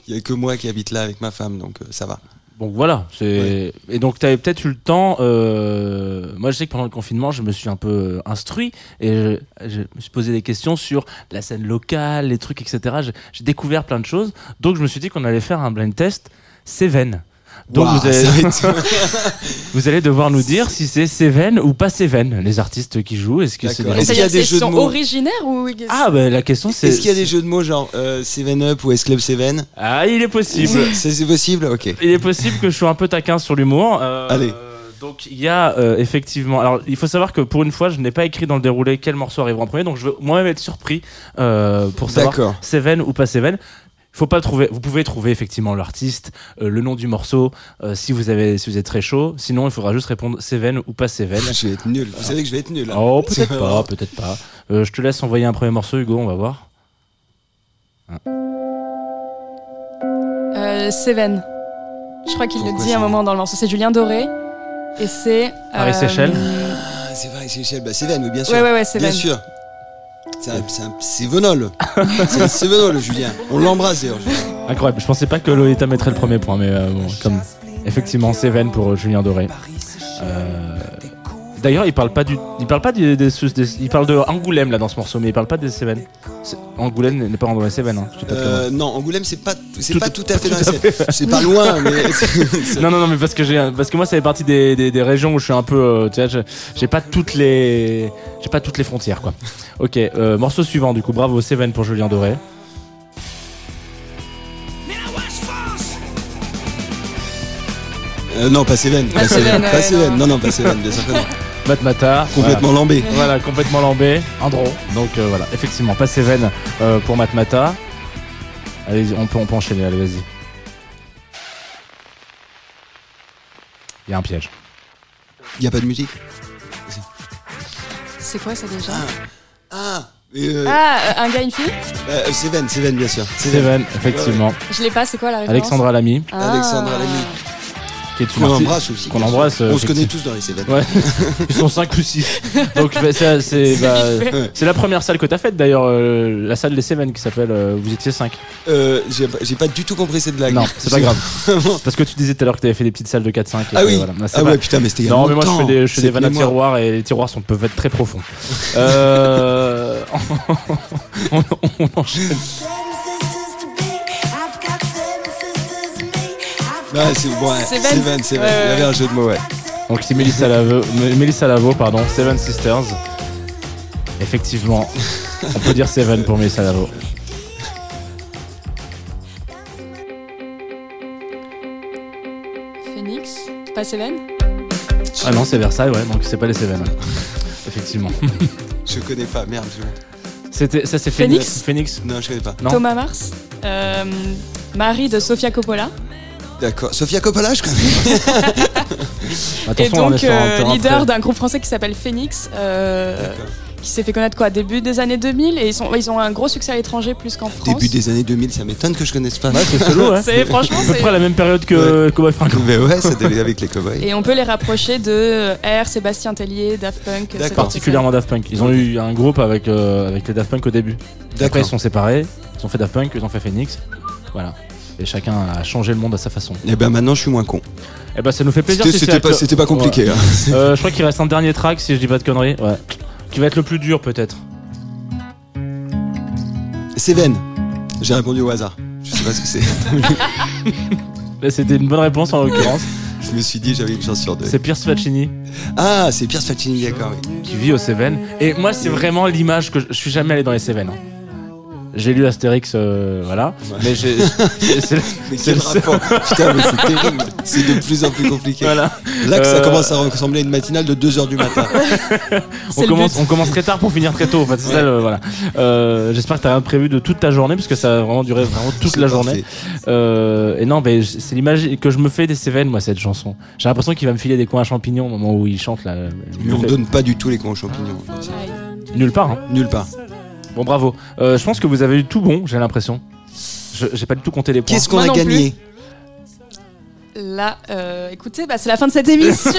il y a que moi qui habite là avec ma femme, donc euh, ça va. Donc voilà, c'est et donc tu avais peut-être eu le temps. euh, Moi, je sais que pendant le confinement, je me suis un peu instruit et je, je me suis posé des questions sur la scène locale, les trucs, etc. J'ai- J'ai découvert plein de choses, donc je me suis dit qu'on allait faire un blind test Cévennes. Donc vous, allez, vous devoir nous dire si c'est Cévennes ou pas Cévennes, les artistes qui jouent. Est-ce que c'est D'accord. des- Est-ce qu'il y a des qu'ils jeux de sont mots originaires ou Ah bah la question c'est. Est-ce qu'il y a des jeux de mots genre euh, Seven Up ou S Club Seven Ah il est possible. C'est possible, ok. Il est possible que je sois un peu taquin sur l'humour. euh, Allez. Donc il y a euh, effectivement. Alors il faut savoir que pour une fois, je n'ai pas écrit dans le déroulé quel morceau arrivera en premier, donc je vais moi-même être surpris euh, pour savoir D'accord. Seven ou pas Seven. Faut pas trouver. Vous pouvez trouver effectivement l'artiste, euh, le nom du morceau, euh, si vous avez, si vous êtes très chaud. Sinon, il faudra juste répondre Seven ou pas Seven. Je vais être nul. Vous savez que je vais être nul. hein. Oh peut-être pas, peut-être pas. Euh, je te laisse envoyer un premier morceau, Hugo. On va voir. Euh, Seven. Je crois qu'il le dit à un moment dans le morceau. C'est Julien Doré. Et c'est. Paris euh, Seychelles. Ah, c'est vrai, c'est Michel. Bah, Seven, oui, bien sûr. Ouais, ouais, ouais, Bien Seven. sûr. C'est un, c'est c'est Sévenol, Julien. On l'embrasse d'ailleurs. Incroyable. Je pensais pas que Lolita mettrait le premier point, mais euh, bon, comme effectivement Seven pour euh, Julien Doré. Euh, D'ailleurs, il parle pas du, il parle pas des- des- il parle de Angoulême là dans ce morceau, mais il parle pas des Seven. C'est- Angoulême n'est pas dans les Seven. Hein. Euh, non, Angoulême, c'est pas, c'est Tout- pas tout à fait tout dans la Seine. C'est pas loin, mais. Non, non, non, mais parce que j'ai, parce que moi, ça fait partie des, des, des régions où je suis un peu, euh, tu vois, j'ai pas toutes les, j'ai pas toutes les frontières, quoi. Ok, euh, morceau suivant, du coup, bravo Seven pour Julien Doré. Euh, non, pas Seven. Pas Seven. non. Non, non, pas Seven, bien sûr que non. Matmata. Complètement lambé. Voilà, complètement lambé. Andro. Donc euh, voilà, effectivement, pas Seven euh, pour Matmata. Allez, on peut, on peut enchaîner, allez, vas-y. Il y a un piège. Y a pas de musique C'est quoi ça déjà Ah, Et, euh, Ah, un gars, une fille euh, Seven, Seven, bien sûr. Seven, effectivement. Je l'ai pas, c'est quoi la référence Alexandra Lamy, Ah. Alexandra Lamy. Qui est Qu'on embrasse aussi. qu'on embrasse, euh, On se connaît tous dans les. Ouais, ils sont 5 ou 6. Donc bah, c'est c'est bah, c'est la première salle que t'as faite d'ailleurs, euh, la salle des Seven qui s'appelle euh, Vous étiez 5. Euh, j'ai pas- j'ai pas du tout compris cette blague. Non, c'est pas grave. Parce que tu disais tout à l'heure que t'avais fait des petites salles de 4-5. et Ah oui. voilà. Bah, Ah pas- ouais, putain, mais c'était il y a Non, mais moi je fais des, je fais des vannes à tiroirs et les tiroirs sont, peuvent être très profonds. Euh, on, on enchaîne. Ouais, c'est bon, ouais. Seven. Seven, Seven. Ouais, ouais, Il y avait un jeu de mots, ouais. Donc c'est Mélissa Lavo, M- Mélissa Lavo, pardon, Seven Sisters. Effectivement, on peut dire Seven pour Mélissa Lavo. Phoenix Pas Seven? Ah non, c'est Versailles, ouais, donc c'est pas les Seven. Effectivement. Je connais pas, merde. je- C'était, ça c'est Phoenix Phoenix? Phoenix. Non, je connais pas. Non? Thomas Mars? Euh, Marie de Sofia Coppola? D'accord. Sofia Coppola, je connais. Et Attention, on est donc, sur un euh, terrain leader très- d'un groupe français qui s'appelle Phoenix, euh, qui s'est fait connaître quoi début des années 2000 et ils, sont, ils ont un gros succès à l'étranger plus qu'en France. Début des années 2000, ça m'étonne que je connaisse pas. Ouais, c'est solo, ouais. C'est franchement À peu c'est près la même période que Cowboy Franco. Mais ouais, ça devait avec les cowboys. et on peut les rapprocher de euh, R, Sébastien Tellier, Daft Punk. D'accord. Particulièrement Daft Punk. Ils ont eu un groupe avec, euh, avec les Daft Punk au début. Après, D'accord. ils sont séparés. Ils ont fait Daft Punk, ils ont fait Phoenix. Voilà. Et chacun a changé le monde à sa façon. Et ben maintenant, je suis moins con. Et bah, ça nous fait plaisir. C'était si pas, pas compliqué. hein. Euh, je crois qu'il reste un dernier track, si je dis pas de conneries. Ouais. Qui va être le plus dur, peut-être. Seven. J'ai répondu au hasard. Je sais pas ce que c'est. Là, C'était une bonne réponse en l'occurrence. je me suis dit, j'avais une chance sur deux. C'est Pierce Faccini Ah, c'est Pierce Faccini, d'accord. oui. qui vit au Cévennes. Et moi, c'est vraiment l'image que je, je suis jamais allé dans les Cévennes. hein. J'ai lu Astérix, euh, voilà. Ouais. Mais j'ai. Mais quel le rapport? Putain, mais c'est terrible. C'est de plus en plus compliqué. voilà. Là que ça Euh, commence à ressembler à une matinale de 2h du matin. On commence, but. on commence très tard pour finir très tôt. En fait, c'est Ouais. ça, le- voilà. Euh, J'espère que t'as rien de prévu de toute ta journée, parce que ça a vraiment duré vraiment toute C'est la parfait. journée. Euh, et non, mais c'est l'image que je me fais des Cévennes, moi, cette chanson. J'ai l'impression qu'il va me filer des coins à champignons au moment où il chante là. Il Mais me on fait- donne pas du tout les cons aux champignons. Nulle part. Hein. Nulle part. Bon, bravo. Euh, je pense que vous avez eu tout bon, j'ai l'impression. Je- J'ai pas du tout compté les points. Qu'est-ce qu'on Moi a non gagné Là, euh, écoutez, bah, c'est la fin de cette émission.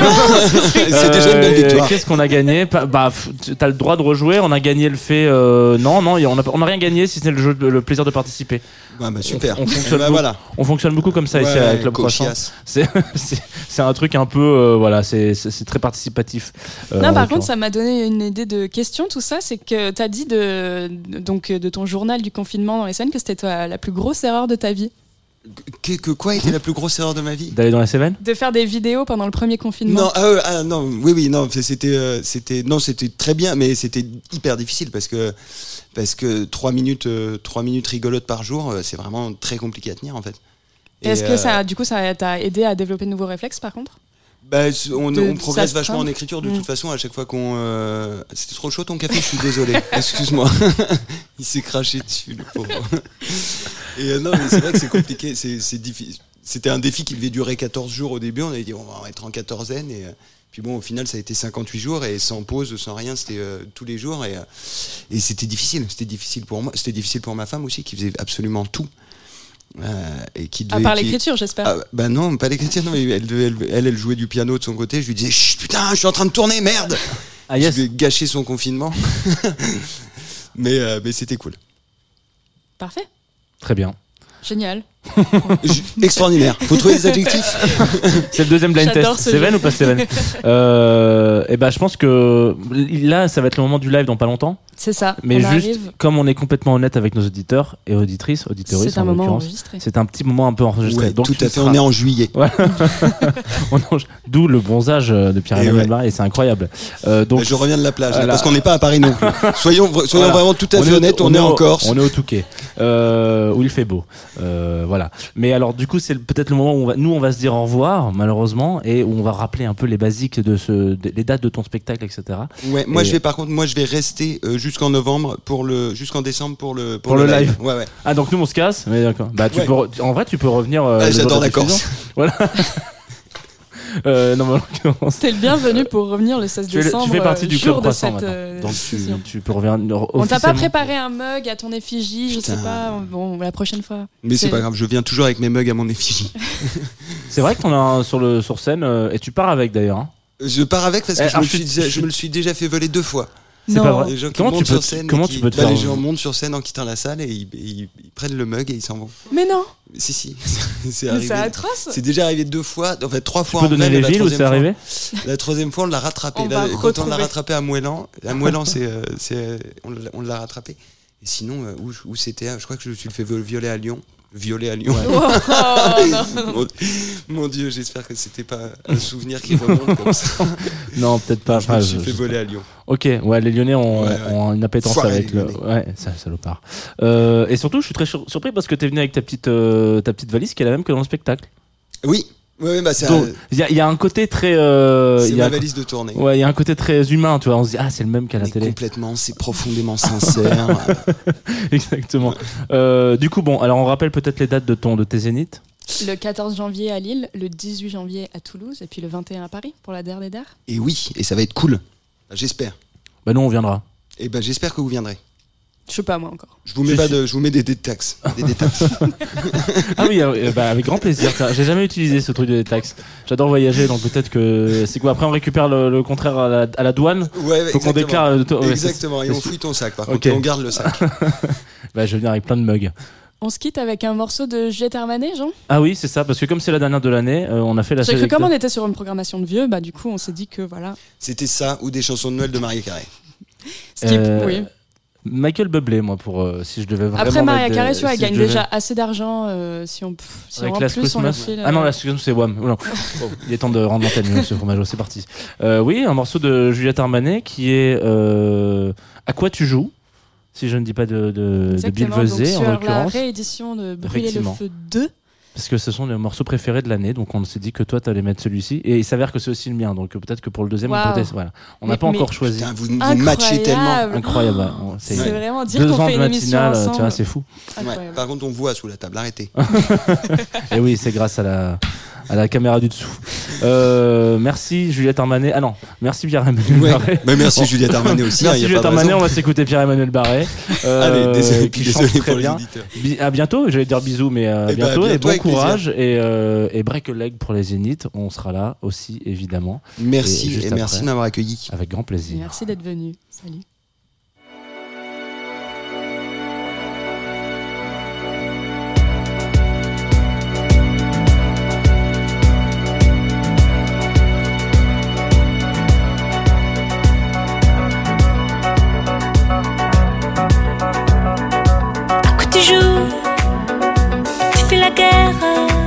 C'est déjà une belle Euh, victoire. Qu'est-ce qu'on a gagné Bah, t'as le droit de rejouer. On a gagné le fait. euh, non, non, on a, on a rien gagné si ce n'est le, jeu, le plaisir de participer. Ouais, bah, super. On- on fonctionne Eh bah, beaucoup. voilà. On fonctionne beaucoup comme ça ici à Club Croissant. C'est un truc un peu. euh, voilà, c'est très participatif. euh, non, par contre, ça m'a donné une idée de question, tout ça. C'est que tu as dit de, donc, de ton journal du confinement dans les scènes que c'était toi, la plus grosse erreur de ta vie. Que, que quoi était la plus grosse erreur de ma vie D'aller dans la Cévennes De faire des vidéos pendant le premier confinement. non, ah, ouais, ah, non, oui, oui, non, c'était, euh, c'était, non, c'était très bien, mais c'était hyper difficile parce que, parce que trois minutes, euh, trois minutes rigolotes par jour, euh, c'est vraiment très compliqué à tenir en fait. Et, Est-ce que euh, ça, du coup, ça t'a aidé à développer de nouveaux réflexes, par contre? Bah, on, de on progresse vachement en écriture de Mm. toute façon à chaque fois qu'on. euh, C'était trop chaud ton café, je suis désolé. Excuse-moi. Il s'est craché dessus, le pauvre. Et euh, non, mais c'est vrai que c'est compliqué. C'est c'est difficile. C'était un défi qui devait durer 14 jours au début. On avait dit on va être en quatorzaine. Et euh, puis bon, au final, ça a été 58 jours et sans pause, sans rien. C'était euh, tous les jours. Et, et c'était difficile. C'était difficile pour moi. C'était difficile pour ma femme aussi qui faisait absolument tout. Euh, et qui À devait- part qui- l'écriture, j'espère. ah, bah non, pas l'écriture, non, mais elle, devait- elle, elle, elle jouait du piano de son côté. Je lui disais, Chut, putain, je suis en train de tourner, merde Ah yes. Je lui ai gâché son confinement. mais euh, mais c'était cool. Parfait. Très bien. Génial. Extraordinaire. Faut trouver des adjectifs. C'est le deuxième blind test. jeu. ou pas Cévennes euh, Et ben, je pense que là, ça va être le moment du live dans pas longtemps. C'est ça. Mais on juste, arrive. comme on est complètement honnête avec nos auditeurs et auditrices, auditeuristes C'est un en moment l'occurrence, enregistré. c'est un petit moment un peu enregistré. Ouais, Donc tout à fait. seras- On est en juillet. On D'où le bronzage euh, de Et Pierre-Emmanuel ouais. Barré, c'est incroyable. Euh, donc, je reviens de la plage, là, Voilà. parce qu'on n'est pas à Paris non plus. Soyons, soyons Voilà. vraiment tout à on fait est au- honnêtes, on, est, au- en Corse. On est au Touquet, euh, où il fait beau. Euh, voilà. Mais alors, du coup, c'est peut-être le moment où on va, nous, on va se dire au revoir, malheureusement, et où on va rappeler un peu les basiques de ce, les dates de ton spectacle, etc. Ouais, moi Et- je vais par contre, moi je vais rester euh, jusqu'en novembre pour le, jusqu'en décembre pour le Pour le live. Ouais, ouais. Ah, donc nous, on se casse. Mais d'accord. Bah, tu Ouais. peux, re- en vrai, tu peux revenir. euh, Ah, J'adore la diffusion. Corse. Voilà. Euh, non, T'es le bienvenu pour revenir le 16 tu, es- tu décembre. fais partie euh, du club de croissant cette, maintenant. euh, Donc tu, tu peux revenir On t'a pas préparé un mug à ton effigie, je sais Putain. pas. Bon, la prochaine fois. Mais c'est pas grave, je viens toujours avec mes mugs à mon effigie. C'est vrai que t'en as un sur, le, sur scène euh, et tu pars avec d'ailleurs. hein. Je pars avec parce que Eh, je, me suis je me le suis déjà fait voler deux fois. C'est Non. pas vrai. Les gens qui Comment montent tu peux scène, comment qui- tu peux te bah, faire- les gens montent sur scène en quittant la salle et ils, ils- ils prennent le mug et ils s'en vont. Mais non, Si si, c'est mais arrivé. c'est atroce. C'est déjà arrivé deux fois, en fait trois Tu fois peux en donner les la villes où troisième c'est fois- arrivé La troisième fois, on l'a rattrapé. On Là, va quand on l'a rattrapé à Moëlan, à Moëlan, c'est, euh, c'est, euh, on l'a- on l'a rattrapé. Et sinon, euh, où, où c'était Je crois que je me suis fait violer à Lyon. Violer à Lyon. Oh, non. mon, mon Dieu, j'espère que c'était pas un souvenir qui remonte comme ça. Non, peut-être pas. je me suis je- fait je- voler à Lyon. Ok, ouais, les Lyonnais ont, Ouais, ouais. ont une appétence Foiré, avec le. Ouais, ça, salopard. Euh, et surtout, je suis très sur- surpris parce que t'es venu avec ta petite, euh, ta petite valise qui est la même que dans le spectacle. Oui, ouais, ouais, bah Il y, a- il y a un côté très. euh, c'est a ma valise de tournée. Ouais, il y a un côté très humain, tu vois. On se dit, ah, c'est le même qu'à la Mais télé. complètement, c'est profondément sincère. Exactement. Euh, du coup, bon, alors on rappelle peut-être les dates de ton de tes zéniths. Le 14 janvier à Lille, le 18 janvier à Toulouse et puis le 21 à Paris pour la Der des Der. et oui, et ça va être cool. J'espère. Bah, nous, on viendra. Et ben j'espère que vous viendrez. Je sais pas moi encore. Je vous mets Je pas suis- de, je vous mets des, des taxes, des détaxes. Ah oui, euh, bah, avec grand plaisir. J'ai jamais utilisé ce truc de taxes. J'adore voyager, donc peut-être que. C'est quoi? Après, on récupère le, le contraire à la, à la douane? Ouais, Faut qu'on exactement. déclare. euh, ouais, Exactement, et on fouille ton sac par Ok. contre, et on garde le sac. Bah, je vais venir avec plein de mugs. On se quitte avec un morceau de Juliette Armanet, Jean? Ah oui, c'est ça, parce que comme c'est la dernière de l'année, euh, on a fait la J'ai cru comme on était sur une programmation de vieux, bah du coup on s'est dit que voilà. C'était ça ou des chansons de Noël de Marie Carré. Skip, Euh, oui. Michael Bublé, moi, pour euh, si je devais vraiment. Après Maria Carré, tu vois, elle gagne déjà assez d'argent euh, si on si Avec en Last plus on Christmas. file. Ah non, euh, Last Christmas, c'est Wham. Oh il est temps de rendre l'antenne, monsieur Fromageau, c'est parti. Euh, oui, un morceau de Juliette Armanet qui est À quoi tu joues Si je ne dis pas de, de, de Bill Vesey, sur en la l'occurrence. réédition de Brûler le feu 2. Parce que ce sont les morceaux préférés de l'année, donc on s'est dit que toi, tu allais mettre celui-ci. Et il s'avère que c'est aussi le mien, donc euh, peut-être que pour le deuxième, on peut voilà. On n'a pas mais- encore choisi. Putain, vous, vous matchez tellement. Incroyable. C'est vraiment dire deux ans fait de matinale, ensemble. tu vois, c'est fou. Ouais. Par contre, on voit sous la table, arrêtez. Et oui, c'est grâce à la, à la caméra du dessous. Euh, merci Juliette Armanet. Ah non, merci Pierre-Emmanuel Ouais. Barré. Bah, merci Bon. Juliette Armanet aussi. hein, Merci y a Juliette Armanet, on va s'écouter Pierre-Emmanuel Barré. euh, Allez, désolé, qui désolé chante très pour les bien. Bi- À bientôt, j'allais dire bisous, mais à Eh ben, à bientôt. et bon courage. Et, euh, et break a leg pour les Zéniths. On sera là aussi, évidemment. Et Merci juste et merci après. de m'avoir accueilli. Avec grand plaisir. Merci d'être venu. Salut. 也好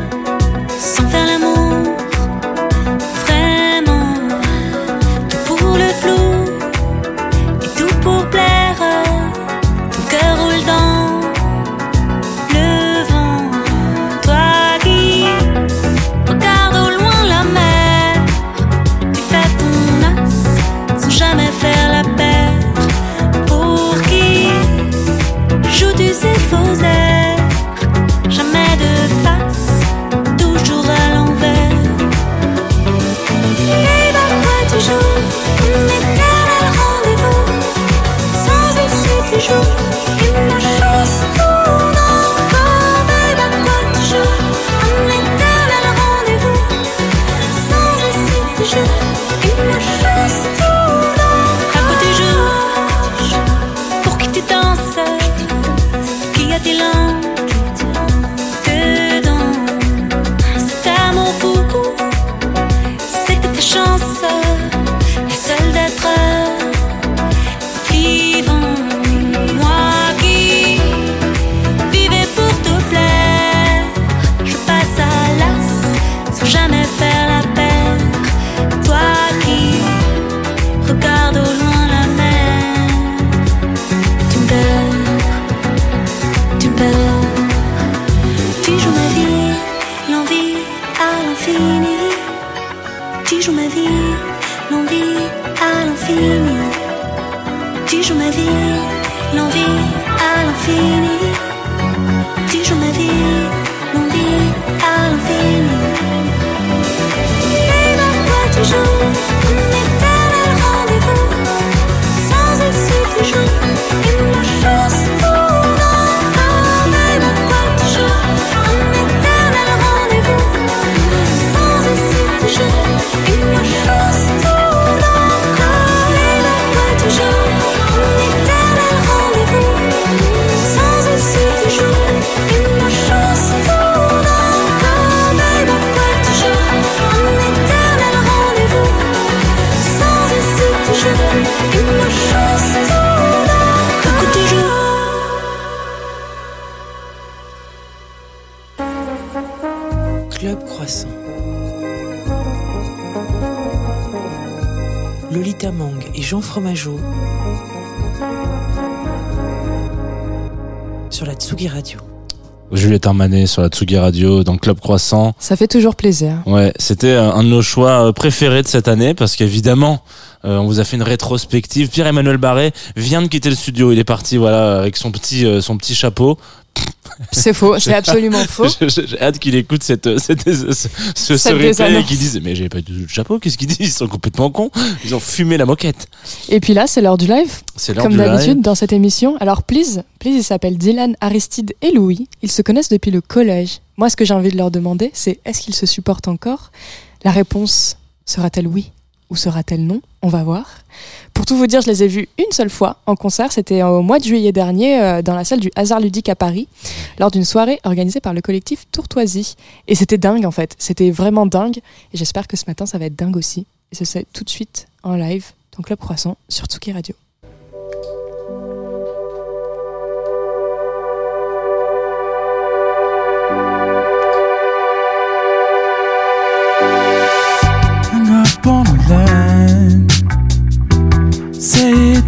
Croissant. Lolita Mang et Jean Fromageau sur la Tsugi Radio. Juliette Armanet sur la Tsugi Radio dans Club Croissant. Ça fait toujours plaisir. Ouais, c'était euh, un de nos choix euh, préférés de cette année parce qu'évidemment, euh, on vous a fait une rétrospective. Pierre-Emmanuel Barré vient de quitter le studio. Il est parti, voilà, avec son petit, euh, son petit chapeau. C'est faux, c'est absolument faux. J'ai hâte qu'il écoute cette, cette, ce, ce, ce Cette replay et qu'il dise Mais j'avais pas du tout de chapeau, qu'est-ce qu'ils disent? Ils sont complètement cons. Ils ont fumé la moquette. Et puis là, c'est l'heure du live, C'est l'heure comme du live. d'habitude dans cette émission. Alors, please, please, ils s'appellent Dylan, Aristide et Louis. Ils se connaissent depuis le collège. Moi, ce que j'ai envie de leur demander, c'est est-ce qu'ils se supportent encore? La réponse sera-t-elle oui? Ou sera-t-elle non? On va voir. Pour tout vous dire, je les ai vus une seule fois en concert. C'était au mois de juillet dernier euh, dans la salle du Hasard Ludique à Paris, lors d'une soirée organisée par le collectif Tourtoisie. Et c'était dingue en fait. C'était vraiment dingue. Et j'espère que ce matin, ça va être dingue aussi. Et ce c'est tout de suite en live dans Club Croissant sur Tsuki Radio.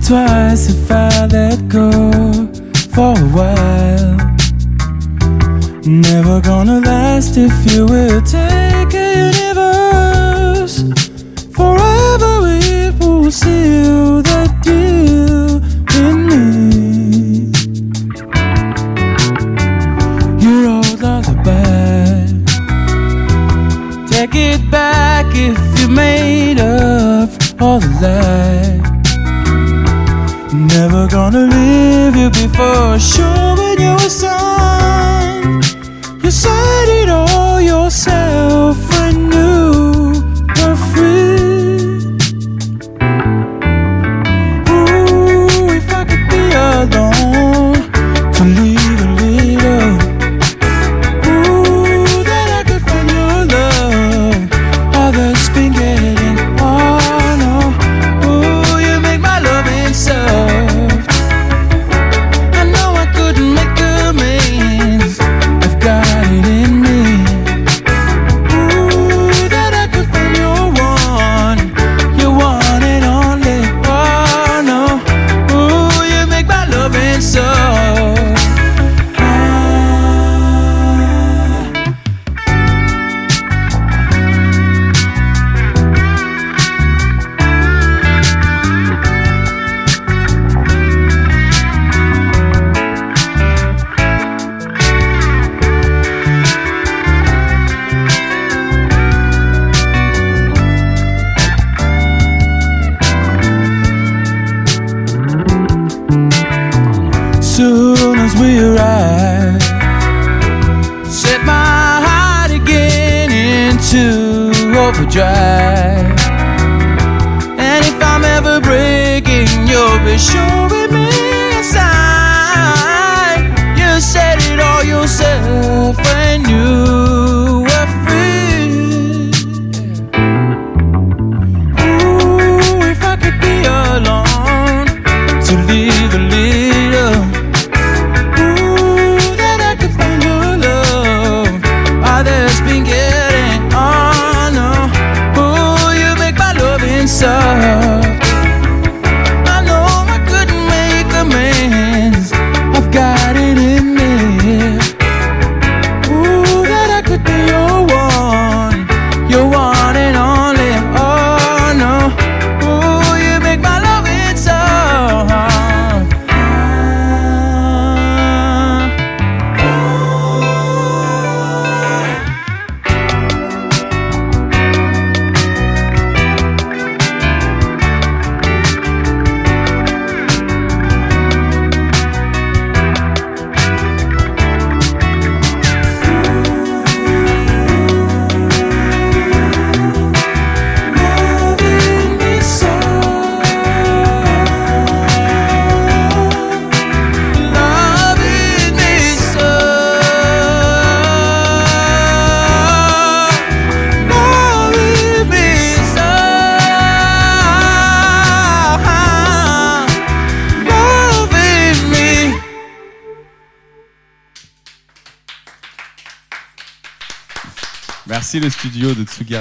Twice if I let go for a while. Never gonna last if you will take a universe. Forever it will seal the deal in me. Your old lullaby. Take it back if you made up all the lies. Never gonna leave you before showing you a sign. You said it all yourself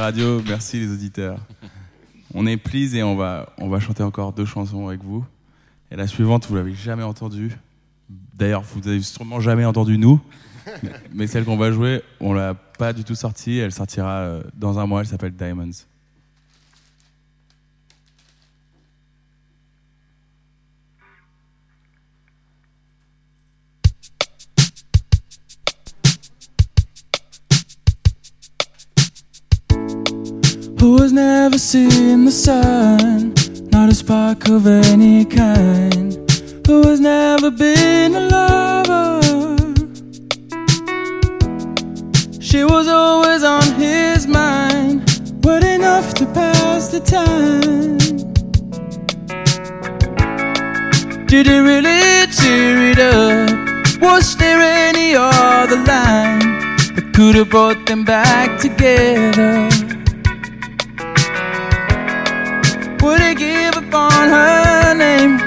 Radio, merci les auditeurs. On est please et on va, on va chanter encore deux chansons avec vous. Et la suivante, vous l'avez jamais entendue. D'ailleurs, vous avez sûrement jamais entendu nous. Mais celle qu'on va jouer, on l'a pas du tout sortie. Elle sortira euh, dans un mois. Elle s'appelle Diamonds. Spark of any kind. Who has never been a lover? She was always on his mind, but enough to pass the time. Did he really tear it up? Was there any other line that could have brought them back together? Would he give up on her name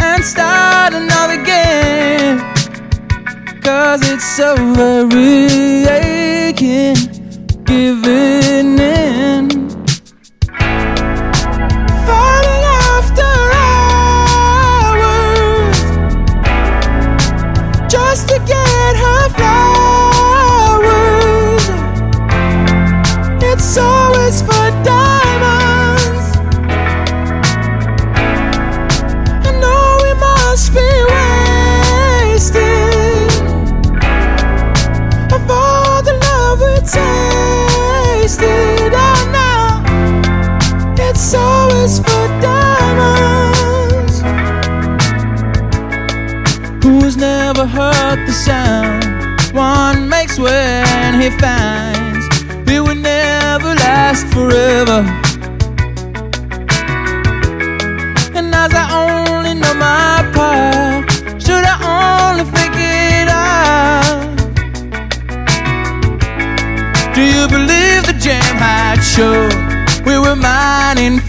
and start another game? Cause it's so very aching, giving in. He finds it will never last forever? And as I only know my part, should I only figure it out? Do you believe the jam had show? We were mining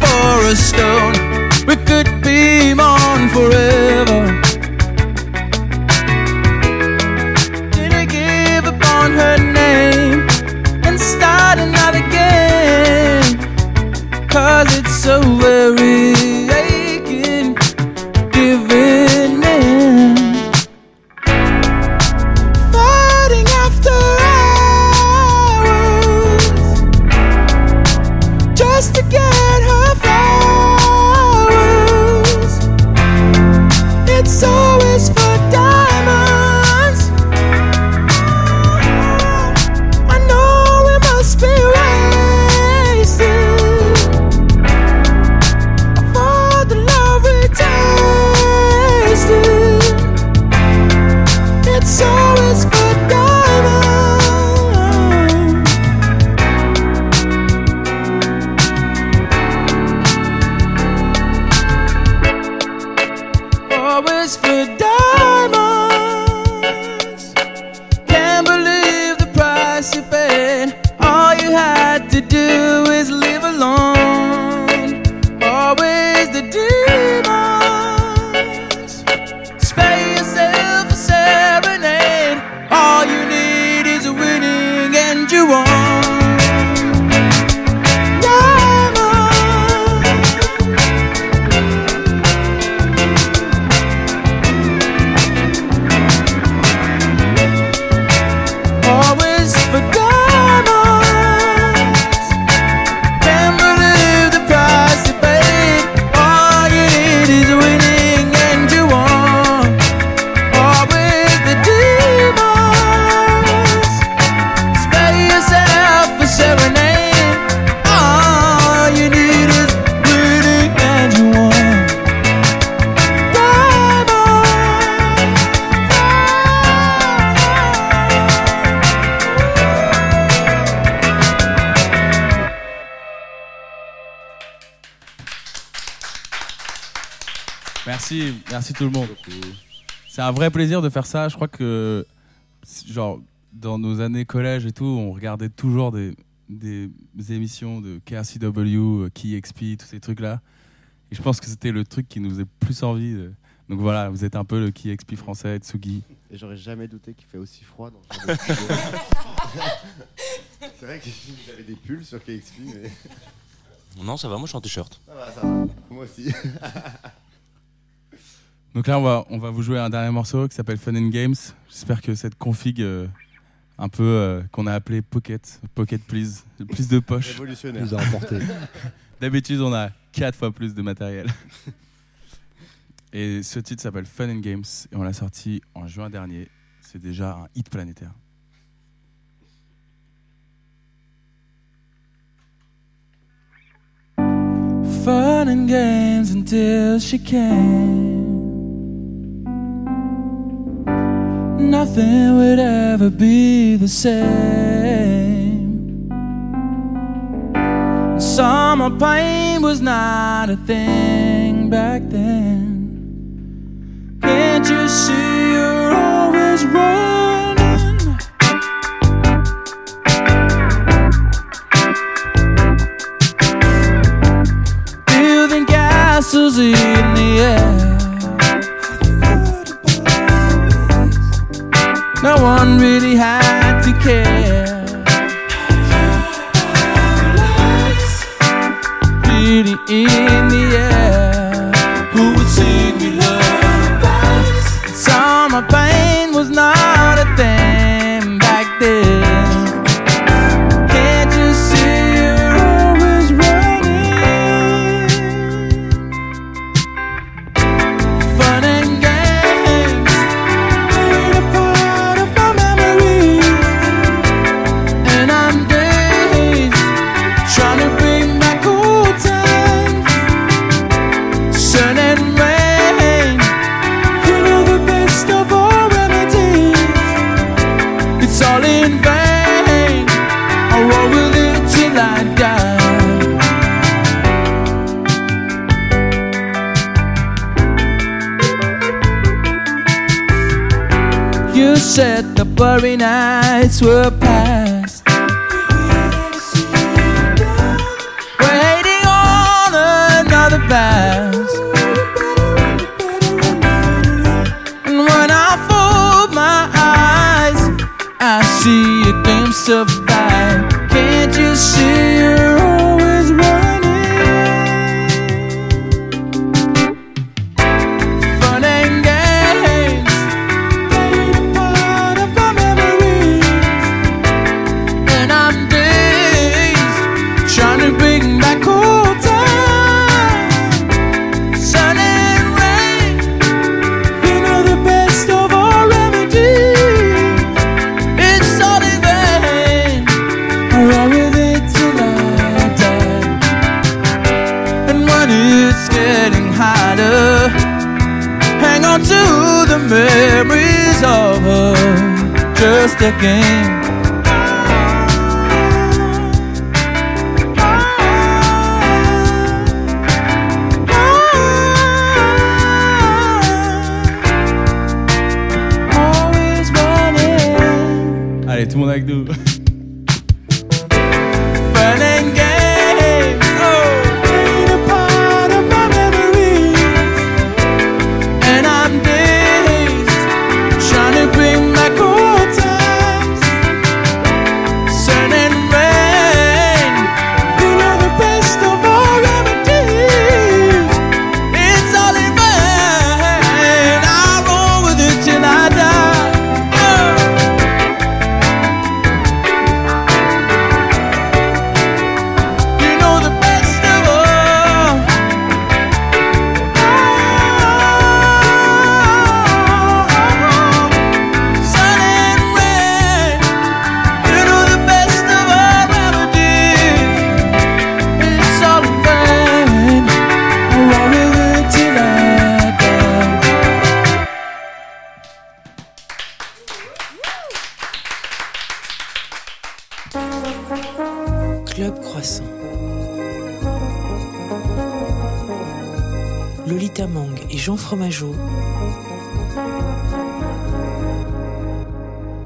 Merci tout le monde. C'est un vrai plaisir de faire ça. Je crois que, genre, dans nos années collège et tout, on regardait toujours des, des émissions de KRCW, euh, KeyXP, tous ces trucs-là. Et je pense que c'était le truc qui nous faisait plus envie. De... Donc voilà, vous êtes un peu le KXP français, Tsugi. Et j'aurais jamais douté qu'il fait aussi froid dans C'est vrai que j'avais des pulls sur KXP, mais. Non, ça va, moi je suis en t-shirt. Ça va, ça va. Moi aussi. Donc là, on va, on va vous jouer un dernier morceau qui s'appelle Fun and Games. J'espère que cette config euh, un peu euh, qu'on a appelée Pocket, Pocket Please, plus de poche. Révolutionnaire. D'habitude, on a quatre fois plus de matériel. Et ce titre s'appelle Fun and Games et on l'a sorti en juin dernier. C'est déjà un hit planétaire. Fun and games until she came. nothing would ever be the same. Summer pain was not a thing back then. Can't you see you're always running? Building castles in the air. No one really had to care. Really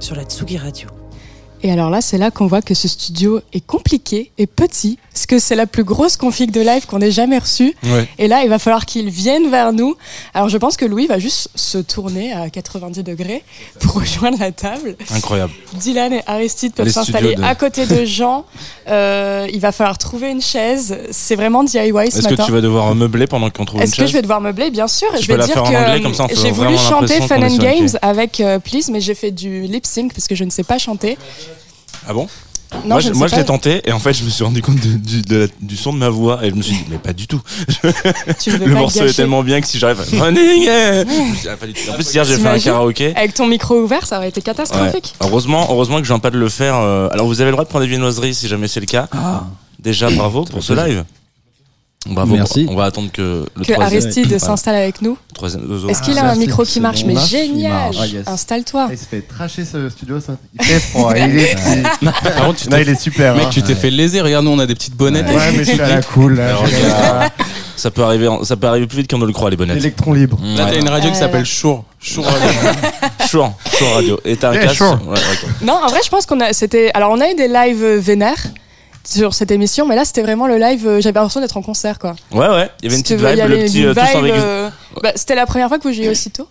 sur la Tsugi Radio. Et alors là, c'est là qu'on voit que ce studio est compliqué et petit, parce que c'est la plus grosse config de live qu'on ait jamais reçue. Ouais. Et là, il va falloir qu'il vienne vers nous. Alors je pense que Louis va juste se tourner à 90 degrés pour rejoindre la table. Incroyable. Dylan et Aristide peuvent s'installer de- à côté de Jean. Euh, il va falloir trouver une chaise. C'est vraiment DIY ce Est-ce que tu vas devoir meubler pendant qu'on trouve une Est-ce que chaise je vais devoir meubler Bien sûr. Je peux vais la dire que anglais, comme ça, on fait j'ai voulu chanter Fun and Games avec euh, Please, mais j'ai fait du lip sync parce que je ne sais pas chanter. Ah bon Non, moi, je moi, je l'ai tenté et en fait, je me suis rendu compte de- du, de la- du son de ma voix et je me suis dit, mais pas du tout. Tu le morceau est tellement bien que si j'arrive à running, eh Je me suis dit, ah, pas du tout. En plus, hier, j'ai fait un karaoké. Avec ton micro ouvert, ça aurait été Ouais. catastrophique. Heureusement, heureusement que je viens pas de le faire. euh, Alors, vous avez le droit de prendre des viennoiseries si jamais c'est le cas. Déjà, bravo pour ce live. Bravo. Merci. On va attendre que le Que troisième. Aristide s'installe avec nous. Est-ce qu'il a Ah, un micro qui marche. Mais génial. Ah, yes. Installe-toi. Ah, il se fait tracher ce studio, ça. Il fait froid, il est petit. Par contre, tu Non, t'es- il est super. Mec, hein. tu t'es fait léser. Regarde, nous, on a des petites bonnettes. Ouais, mais je suis à la cool. Là, Ça peut arriver, en- ça peut arriver plus vite qu'on ne le croit, les bonnettes. L'électron libre. Mmh, Là, t'as ouais. une radio qui Euh, s'appelle Chour. Chour Radio. Chour, Chour radio. Et t'as un Eh, casque. Non, en vrai, je pense qu'on a. C'était. Alors, on a eu des lives vénères sur cette émission, mais là, c'était vraiment le live. euh, J'avais l'impression d'être en concert, quoi. Ouais, ouais. Il y avait une petite vibe, y le petit euh, avec. euh, bah, C'était la première fois que vous jouiez aussitôt.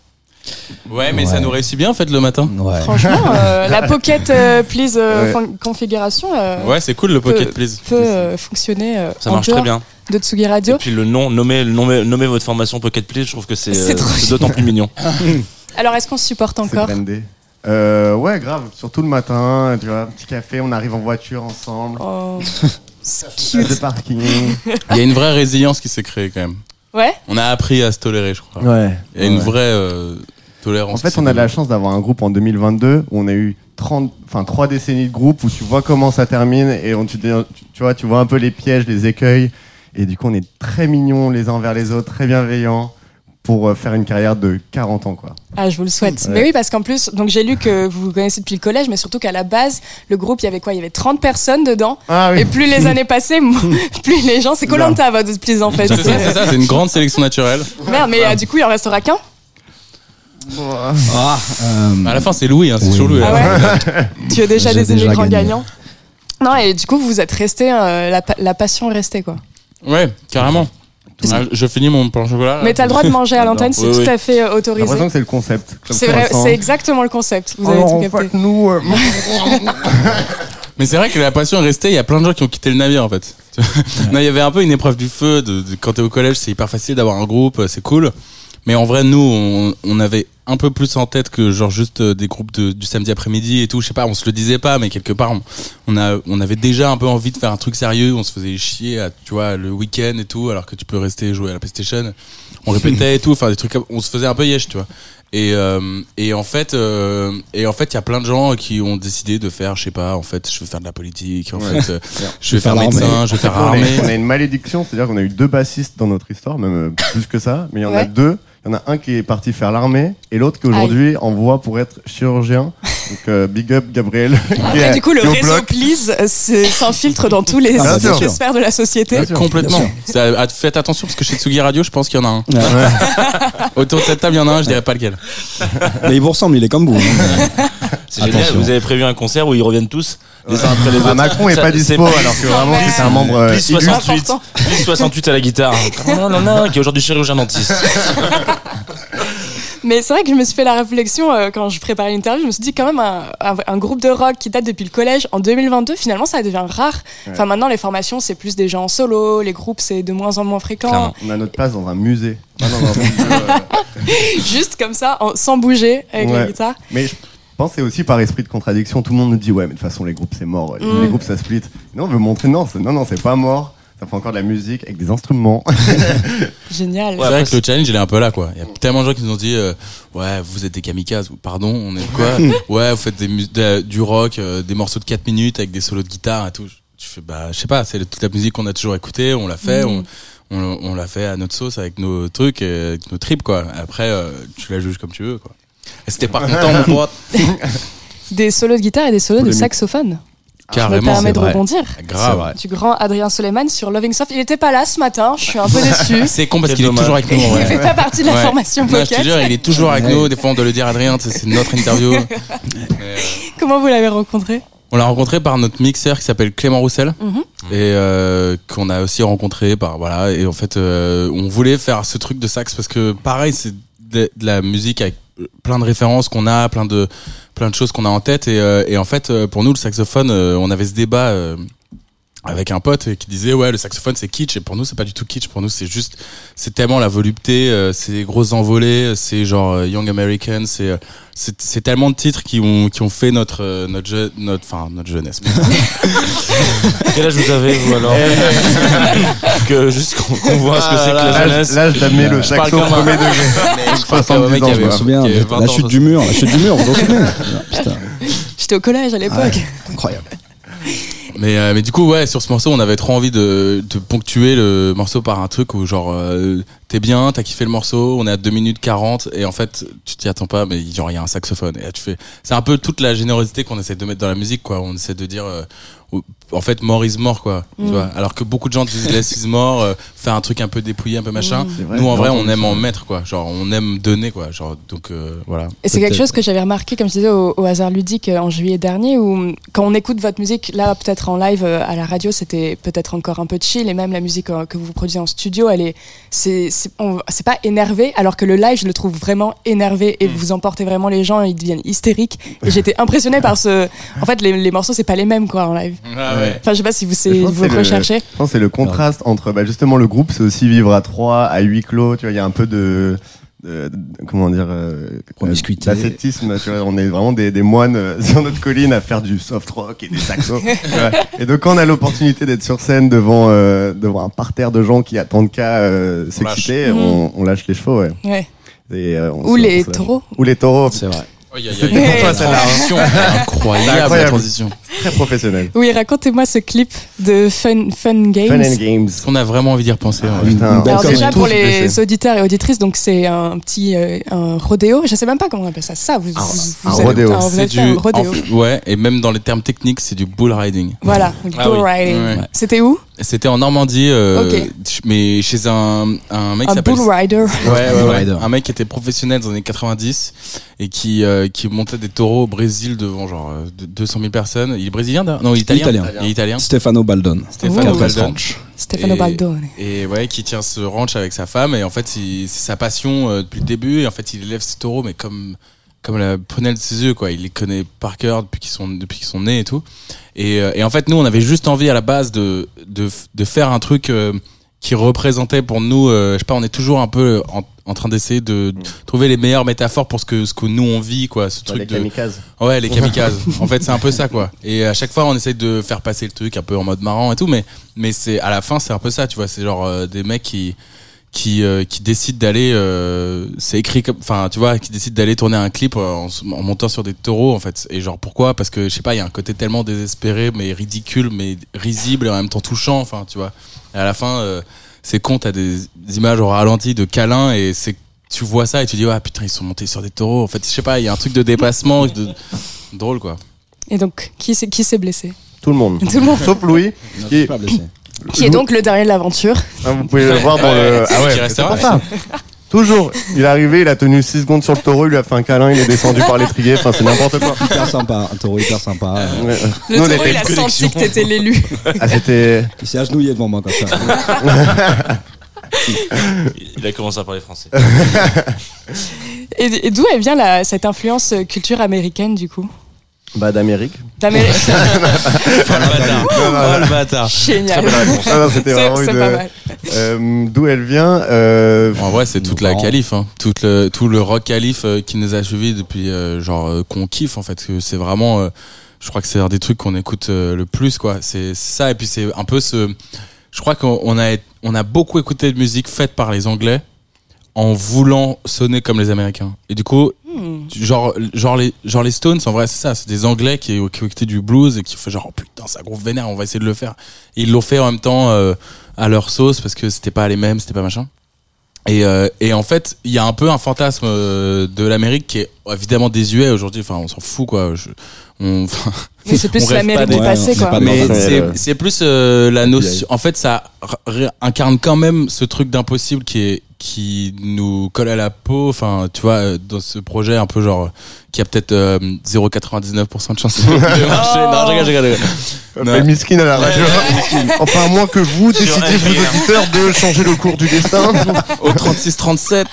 Ouais, mais ça Ouais. nous réussit bien en fait le matin. Ouais. Franchement, euh, la pocket euh, please euh, Ouais. con- configuration euh, Ouais, c'est cool le peut, Pocket Please. peut euh, fonctionner euh, Ça en marche très bien. de Tsugi Radio. Et puis le nom, nommer, nommer, nommer votre formation Pocket Please, je trouve que c'est d'autant plus mignon. Alors, est-ce qu'on se supporte encore. Euh, ouais, grave. Surtout le matin, tu vois, un petit café, on arrive en voiture ensemble. Oh, Place de parking. Il y a une vraie résilience qui s'est créée quand même. Ouais On a appris à se tolérer, je crois. Ouais. Il y a une Ouais. vraie euh, tolérance. En fait, on a de la chance d'avoir un groupe en 2022 où on a eu 30, enfin, 3 décennies de groupe où tu vois comment ça termine et on, tu, tu, tu vois, tu vois un peu les pièges, les écueils. Et du coup, on est très mignons les uns envers les autres, très bienveillants pour euh, faire une carrière de 40 ans, quoi. Ah, je vous le souhaite. Ouais. Mais oui, parce qu'en plus, donc j'ai lu que vous vous connaissez depuis le collège, mais surtout qu'à la base, le groupe, il y avait quoi? Il y avait 30 personnes dedans. Ah oui. Et plus les années passaient, plus les gens. C'est Colanta, votre plus en fait. C'est ça, c'est ça, c'est une grande sélection naturelle. Merde, mais euh, du coup, il en restera qu'un? Ah, euh, À la fin, c'est Louis, hein, c'est Oui. toujours Louis. Ah ouais? Tu as déjà désigné le grand gagnant. Non, et du coup, vous êtes resté, euh, la, la passion est restée, quoi. Ouais, carrément. Ah, je finis mon pain au chocolat. là. Mais t'as le droit de manger à l'antenne, c'est Oui, tout oui. à fait euh, J'ai autorisé. l'impression que c'est le concept. C'est vrai, c'est exactement le concept. Vous avez Alors, tout en capté. fait, nous, euh, Mais c'est vrai que la passion est restée. Il y a plein de gens qui ont quitté le navire en fait. non, il y avait un peu une épreuve du feu. De, de- quand t'es au collège, c'est hyper facile d'avoir un groupe, euh, c'est cool. Mais en vrai, nous, on, on avait un peu plus en tête que genre juste euh, des groupes de- du samedi après-midi et tout. Je sais pas, on se le disait pas, mais quelque part, on, on a, on avait déjà un peu envie de faire un truc sérieux. On se faisait chier, à, tu vois, le week-end et tout, alors que tu peux rester jouer à la PlayStation. On répétait et tout, enfin des trucs. comme- On se faisait un peu yesh, tu vois. Et, euh, et en fait, euh, et en fait, il y a plein de gens qui ont décidé de faire, je sais pas, en fait, je veux faire de la politique, en Ouais. fait, euh, je vais faire médecin, je vais faire armée. on a une malédiction, c'est-à-dire qu'on a eu deux bassistes dans notre histoire, même euh, plus que ça, mais il y en a deux. Il y en a un qui est parti faire l'armée et l'autre qui aujourd'hui en voie pour être chirurgien. Donc euh, big up Gabriel. qui Après, est- du coup, le réseau bloc. Please euh, s'infiltre dans tous les, Ah, sphères de la société. Bien sûr. Complètement. Bien ah, Faites attention parce que chez Tsugi Radio, je pense qu'il y en a un. ouais. Autour de cette table, il y en a un, je dirais pas lequel. Mais il vous ressemble, il est comme vous. hein. C'est génial. Vous avez prévu un concert où ils reviennent tous les uns après les autres. Macron est pas dispo alors que vraiment c'est un membre euh, Plus illustre. 68, important. plus 68 à la guitare. Non, non, non, qui est aujourd'hui chirurgien dentiste. Mais c'est vrai que je me suis fait la réflexion euh, quand je préparais l'interview. Je me suis dit, quand même, un, un- un groupe de rock qui date depuis le collège en 2022, finalement, ça devient rare. Enfin, maintenant, les formations, c'est plus des gens en solo. Les groupes, c'est de moins en moins fréquent. Clairement. On a notre place dans un musée. Ah, non, euh, Juste comme ça, en- sans bouger avec la Ouais. guitare. Mais je pense que c'est aussi par esprit de contradiction. Tout le monde nous dit ouais, mais de toute façon les groupes c'est mort. Les, Mm. les groupes ça split. Non, on veut montrer non, c'est- non, non, c'est pas mort. Ça fait encore de la musique avec des instruments. Génial. c'est vrai que le challenge, il est un peu là, quoi. Il y a tellement de gens qui nous ont dit, euh, ouais, vous êtes des kamikazes. Pardon, on est quoi Ouais, vous faites des mus- de- du rock, euh, des morceaux de 4 minutes avec des solos de guitare et tout. Je fais, bah, je sais pas, c'est toute la musique qu'on a toujours écoutée, on l'a fait, on, on, on l'a fait à notre sauce avec nos trucs, et avec nos tripes, quoi. Après, euh, tu la juges comme tu veux, quoi. C'était pas content, mon pote. Des solos de guitare et des solos de saxophone. me Carrément. permets de c'est vrai. rebondir. Grave. Du grand Adrien Soleiman sur Loving Soft. Il était pas là ce matin, je suis un peu déçue. C'est con parce qu'il est toujours avec nous, en Il fait pas partie de la Ouais. formation Non, je te jure, il est toujours avec nous. Des fois, on doit le dire, Adrien, c'est notre interview. Mais, Comment vous l'avez rencontré? On l'a rencontré par notre mixeur qui s'appelle Clément Roussel Mhm. et euh, qu'on a aussi rencontré par voilà et en fait euh, on voulait faire ce truc de sax parce que pareil c'est de, de la musique avec plein de références qu'on a, plein de plein de choses qu'on a en tête. Et, euh, et en fait euh, pour nous le saxophone euh, on avait ce débat avec un pote qui disait ouais le saxophone c'est kitsch et pour nous c'est pas du tout kitsch pour nous c'est juste c'est tellement la volupté euh, c'est les grosses envolées c'est genre euh, Young American c'est euh, c'est c'est tellement de titres qui ont qui ont fait notre euh, notre je- notre enfin notre jeunesse Quel âge vous avez, vous, alors Que juste qu'on voit ce que c'est que la L'âge- jeunesse. le Je parle saxo au premier degré. Je parle 70 comme un mec qui ans, avait- je me souviens, la 20 ans, chute du mur, la chute du mur, vous vous en souvenez J'étais au collège à l'époque. incroyable. Mais, euh, mais du coup, ouais, sur ce morceau, on avait trop envie de, ponctuer le morceau par un truc où, genre, euh, t'es bien, t'as kiffé le morceau, on est à 2 minutes 40, et en fait, tu t'y attends pas, mais genre, il y a un saxophone. Et là, tu fais. C'est un peu toute la générosité qu'on essaie de mettre dans la musique, quoi. On essaie de dire. euh, en fait, more is more, quoi. Mm. Tu vois Alors que beaucoup de gens disent less is more, euh, faire un truc un peu dépouillé, un peu machin. Mm. Vrai, Nous, en vrai, on aime ça. en mettre, quoi. Genre, on aime donner, quoi. Genre, donc, euh, voilà. Et c'est quelque chose que j'avais remarqué, comme je disais, au, au hasard ludique euh, en juillet dernier, où mm, quand on écoute votre musique, là peut-être en live euh, à la radio, c'était peut-être encore un peu chill, et même la musique euh, que vous produisez en studio, elle est, c'est, c'est, on- c'est pas énervé, alors que le live, je le trouve vraiment énervé, et vous emportez vraiment les gens, ils deviennent hystériques. Et j'étais impressionnée par ce, en fait, les, les morceaux, c'est pas les mêmes quoi en live. Ah ouais. Enfin, je sais pas si vous, le- recherchez. Je pense que c'est le contraste entre bah, justement le groupe, c'est aussi vivre à trois, à huis clos. Tu vois, il y a un peu de, de- de- comment dire, euh, d'ascétisme. On est vraiment des, des moines euh, sur notre colline à faire du soft rock et des saxos. Et donc quand on a l'opportunité d'être sur scène devant euh, devant un parterre de gens qui attendent qu'à euh, s'exciter, lâche. on, on lâche les chevaux. Ouais. Ouais. Et, euh, on Ou se- les on taureaux. Ou les taureaux. C'est vrai. C'était pour toi, une celle-là, hein. transition incroyable, la incroyable. transition. Très professionnel. Oui, racontez-moi ce clip de Fun, Fun Games. Fun and games. On a vraiment envie d'y repenser. Ah, ouais. putain. belle Alors déjà tous pour les auditeurs et auditrices, donc c'est un petit euh, un rodéo. Je sais même pas comment on appelle ça. Ça, vous, Un- vous, un vous rodéo. alors, vous un rodéo. en f- ouais, et même dans les termes techniques, c'est du bull riding. Voilà, Ah bull oui. riding. Ouais. C'était où? C'était en Normandie, euh, mais chez un, un mec qui Un s'appelle. bull rider. Ouais, ouais, Bull ouais. rider. Un mec qui était professionnel dans les années 90 et qui, euh, qui montait des taureaux au Brésil devant genre de- 200 000 personnes. Il est brésilien d'ailleurs? Non, il est italien. Italien. Il est italien. Stefano Baldon. Stefano Oh. Baldon. Ranch. Stefano Et- Baldone. Et ouais, qui tient ce ranch avec sa femme. Et en fait, c'est sa passion euh, depuis le début. Et en fait, il élève ses taureaux, mais comme, comme la prunelle de ses yeux, quoi. Il les connaît par cœur depuis qu'ils sont, depuis qu'ils sont nés et tout. Et, euh, et en fait, nous, on avait juste envie à la base de, de, de faire un truc euh, qui représentait pour nous, euh, je sais pas, on est toujours un peu en, en train d'essayer de trouver les meilleures métaphores pour ce que, ce que nous on vit, quoi. Ce Les truc de, kamikazes. Ouais, les kamikazes. en fait, c'est un peu ça, quoi. Et à chaque fois, on essaye de faire passer le truc un peu en mode marrant et tout, mais, mais c'est, à la fin, c'est un peu ça, tu vois. C'est genre euh, des mecs qui, qui, euh, qui décident d'aller, euh, c'est écrit comme, enfin, tu vois, qui décident d'aller tourner un clip en, s- en montant sur des taureaux, en fait. Et genre, pourquoi? Parce que, je sais pas, il y a un côté tellement désespéré, mais ridicule, mais risible et en même temps touchant, enfin, tu vois. Et à la fin, euh, c'est con, t'as des, des images au ralenti de câlins et c'est, tu vois ça et tu dis, ah putain, ils sont montés sur des taureaux. En fait, je sais pas, il y a un truc de dépassement, de, drôle, quoi. Et donc, qui s'est qui s'est blessé? Tout le monde. Tout le monde. Sauf Louis. Non, Qui- je suis pas blessé. Qui est donc le dernier de l'aventure. Ah, vous pouvez le voir dans Ouais, le. Ah ouais, c'est pour ça. Toujours. Il est arrivé, il a tenu 6 secondes sur le taureau, il lui a fait un câlin, il est descendu par l'étrier. Enfin, c'est n'importe quoi. Hyper sympa, un taureau hyper sympa. euh. Le Nous, taureau, il a senti que t'étais l'élu. Ah, c'était. Il s'est agenouillé devant moi comme ça. Il a commencé à parler français. Et, d'où elle vient la, cette influence culture américaine, du coup? Bah, d'Amérique. D'Amérique. Oh le bâtard. Génial. Ah c'était vraiment c'est une. pas mal. Euh, D'où elle vient euh, En vrai, c'est toute la qualif, hein. tout le tout le rock qualif euh, qui nous a suivis depuis euh, genre euh, qu'on kiffe en fait. C'est vraiment, euh, je crois que c'est un des trucs qu'on écoute euh, le plus quoi. C'est ça et puis c'est un peu ce. Je crois qu'on on a on a beaucoup écouté de musique faite par les Anglais en voulant sonner comme les Américains. Et du coup, Hmm. genre genre les genre les Stones en vrai c'est ça c'est des anglais qui, qui ont écouté du blues et qui ont fait genre oh putain c'est un groupe vénère on va essayer de le faire et ils l'ont fait en même temps euh, à leur sauce parce que c'était pas les mêmes c'était pas machin et, euh, et en fait il y a un peu un fantasme euh, de l'Amérique qui est évidemment désuet aujourd'hui enfin on s'en fout quoi Je- on, enfin, Mais c'est plus l'Amérique du passé, quoi. c'est c'est plus euh, la notion en fait ça incarne quand même ce truc d'impossible qui est qui nous colle à la peau. Enfin, tu vois, euh, dans ce projet un peu genre qui a peut-être euh, 0,99% de chance de marcher. Non, je rigole, je rigole, miskin à la radio. enfin, à moins que vous décidiez, vous auditeurs, de changer le cours du destin. Au 36-37.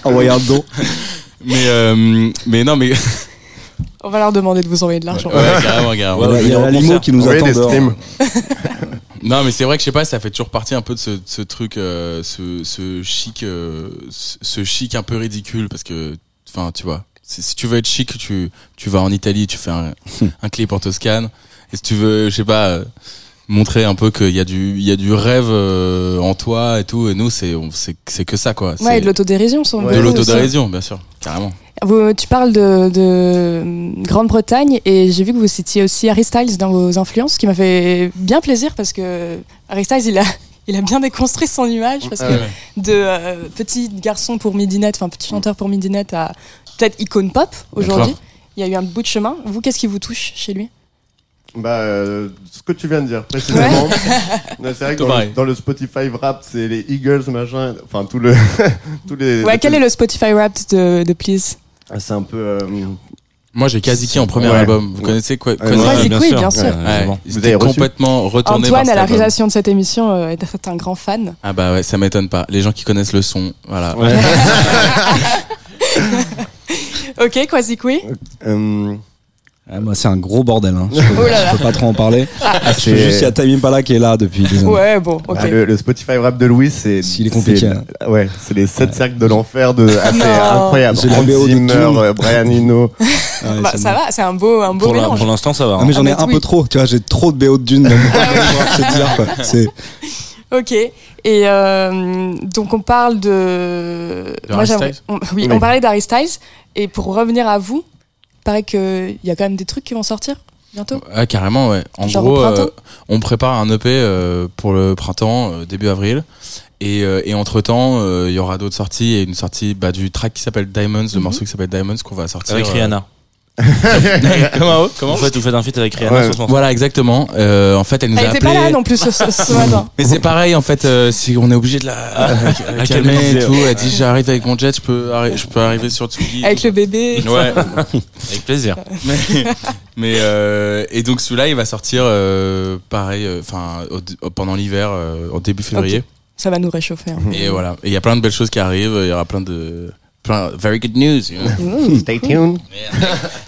Envoyer un don. Mais, euh, mais non, mais. On va leur demander de vous envoyer de l'argent. Ouais, carrément, carrément. Il y a- y limo qui nous attend des streams. Non, mais c'est vrai que je sais pas, ça fait toujours partie un peu de ce, ce truc, euh, ce, ce chic, euh, ce, chic un peu ridicule, parce que, enfin, tu vois, si, si tu veux être chic, tu, tu vas en Italie, tu fais un, un clip en Toscane, et si tu veux, je sais pas, euh, montrer un peu qu'il y a du, il y a du rêve euh, en toi et tout, et nous, c'est, on- c'est, que ça, quoi. Ouais, et de l'autodérision. sont de l'autodérision, bien sûr, carrément. Vous- tu parles de, de Grande-Bretagne et j'ai vu que vous citiez aussi Harry Styles dans vos influences, ce qui m'a fait bien plaisir parce que Harry Styles, il a, il a bien déconstruit son image parce que Ouais, ouais. de euh, petit garçon pour Midinette, enfin petit chanteur pour Midinette à peut-être icône pop aujourd'hui, il y a eu un bout de chemin. Vous, qu'est-ce qui vous touche chez lui? Bah, euh, ce que tu viens de dire, précisément. Mais c'est vrai que dans le, pareil. dans le Spotify rap, c'est les Eagles, machin. Enfin, tout le. tous les. Ouais, quel est le Spotify rap de, de Please? C'est un peu. euh, Moi, j'ai Kaziki en premier Ouais. album. Vous Ouais. connaissez quoi Ouais, Quasi- Quasi Queen, bien sûr. Ouais, reçu complètement retournés Antoine, par à la réalisation de cette émission, euh, est un grand fan. Ah bah ouais, ça m'étonne pas. Les gens qui connaissent le son, voilà. Ok, Queen. euh, Ah, moi, c'est un gros bordel. Hein. Je, peux, Oh là là. je peux pas trop en parler. Ah. Je peux juste, il y a Tamim Pala qui est là depuis des années. Ouais, bon, ok. bah, le, le Spotify rap de Louis, c'est. S'il est compliqué, c'est- hein. Ouais, c'est les 7 cercles de l'enfer de. Ah, c'est Non. incroyable. J'ai la BO de Zimmer, euh, Brian Eno. Ouais, Bah, c'est ça bon. va, c'est un beau, un beau Pour la- mélange. pour l'instant, ça va. Ah, mais j'en ai Ah, mais un oui. peu trop. Tu vois, j'ai trop de BO de Dune. Même. C'est dire, quoi. C'est- Ok. Et euh, donc on parle de. De Styles on- oui, Oui. on parlait d'Harry Styles. Et pour revenir à vous, paraît qu'il y a quand même des trucs qui vont sortir bientôt. Ah, carrément, ouais. En Genre gros, euh, on prépare un EP euh, pour le printemps, euh, début avril. Et, euh, et entre temps, il y aura d'autres sorties et une sortie bah, du track qui s'appelle Diamonds, le Mhm. morceau qui s'appelle Diamonds qu'on va sortir. Avec euh, Rihanna. Comment Comment En fait, vous faites un feat avec Rihanna Ouais. Voilà, exactement. Euh, en fait, elle nous Elle a était appelé. pas là non plus ce, ce- ce matin. Mais c'est pareil, en fait, euh, si on est obligé de la, la à calmer et tout. Elle dit j'arrive avec mon jet, je peux, arri- je peux arriver sur Tsugi. Avec le bébé. Ouais. Avec plaisir. mais mais, euh, et donc celui-là, il va sortir euh, pareil, enfin pendant l'hiver, euh, en début février. Ça va nous réchauffer. hein. Et voilà. Et il y a plein de belles choses qui arrivent. Il y aura plein de very good news. you know. Stay tuned.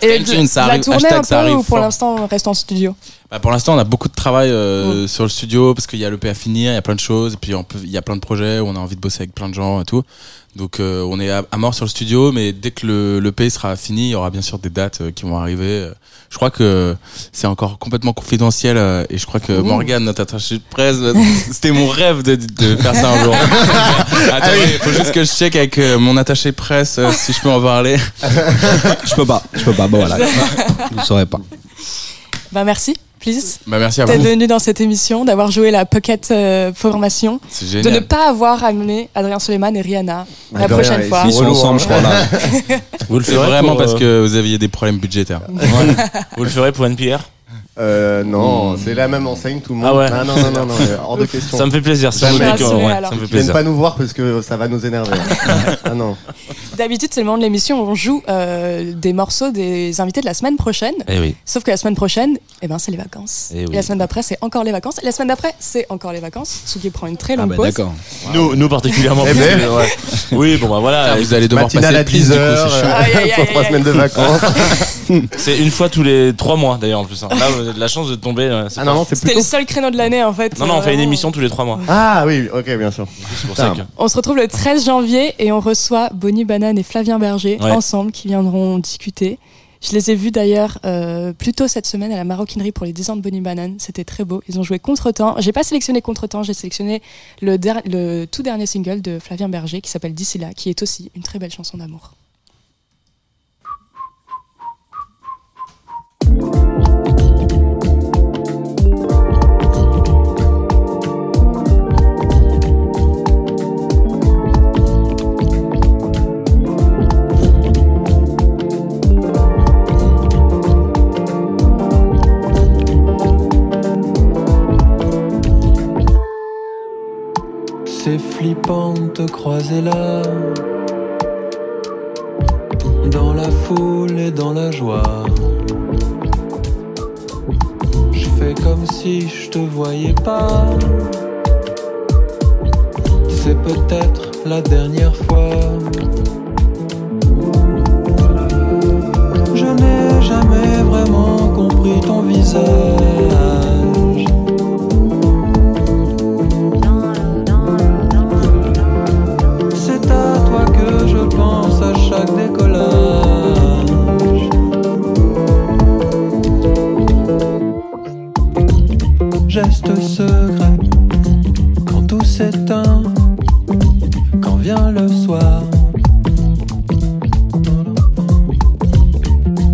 Et Stay tuned, ça la arrive, tournée hashtag, un ça peu arrive ou pour fort. l'instant on reste en studio? Bah, pour l'instant, on a beaucoup de travail euh, Mm. sur le studio parce qu'il y a le P à finir, il y a plein de choses. Et puis on peut- il y a plein de projets où on a envie de bosser avec plein de gens et tout. Donc euh, on est à, à mort sur le studio, mais dès que le, le P sera fini, il y aura bien sûr des dates euh, qui vont arriver. Je crois que c'est encore complètement confidentiel euh, et je crois que Morgane, notre attaché de presse, c'était mon rêve de, de faire ça un jour. Attendez, il faut juste que je check avec euh, mon attaché de presse euh, si je peux en parler. Je peux pas. Je peux pas. Bon, voilà. Je ne saurais pas. Bah merci, please. Bah merci à D'être vous. venu dans cette émission, d'avoir joué la Pocket euh, Formation, C'est de ne pas avoir amené Adrien Suleiman et Rihanna la Ah, prochaine fois. ils sont relou, ensemble, hein. je crois, là. Vous le ferez vraiment pour, parce euh, que vous aviez des problèmes budgétaires. Vous le ferez pour NPR Euh, non, c'est la même enseigne, tout le monde. Ah ouais. non, non, non, non, euh, hors de question. Ça me fait plaisir. Ça me fait plaisir. pas nous voir parce que ça va nous énerver. ah non. D'habitude, c'est le moment de l'émission où on joue euh, des morceaux des invités de la semaine prochaine. Eh oui. Sauf que la semaine prochaine, eh ben, c'est les vacances. Eh oui. Et la semaine d'après, c'est encore les vacances. Et la semaine d'après, c'est encore les vacances. Sugi prend une très longue bah, pause. d'accord. Nous, nous particulièrement. Eh ben. ouais. Oui, bon bah voilà. Ah, vous allez devoir passer à plus, du 10 coup, heures, pour trois semaines de vacances. C'est une fois tous les trois mois d'ailleurs en plus. hein. Là, vous avez de la chance de tomber. euh, c'est Ah pas- c'est C'était plutôt. le seul créneau de l'année, en fait. Non, non, on fait une émission tous les trois mois. Ah oui, ok, bien sûr. C'est pour ça que. On se retrouve le 13 janvier et on reçoit Bonnie Et Flavien Berger Ouais. ensemble qui viendront discuter. Je les ai vus d'ailleurs euh, plus tôt cette semaine à la maroquinerie pour les 10 ans de Bonnie Banane. C'était très beau. Ils ont joué Contretemps. J'ai pas sélectionné Contretemps, j'ai sélectionné le, le tout dernier single de Flavien Berger qui s'appelle D'ici là, qui est aussi une très belle chanson d'amour. Flippant de te croiser là. Dans la foule et dans la joie. Je fais comme si je te voyais pas. C'est peut-être la dernière fois. Je n'ai jamais vraiment compris ton visage. Le soir.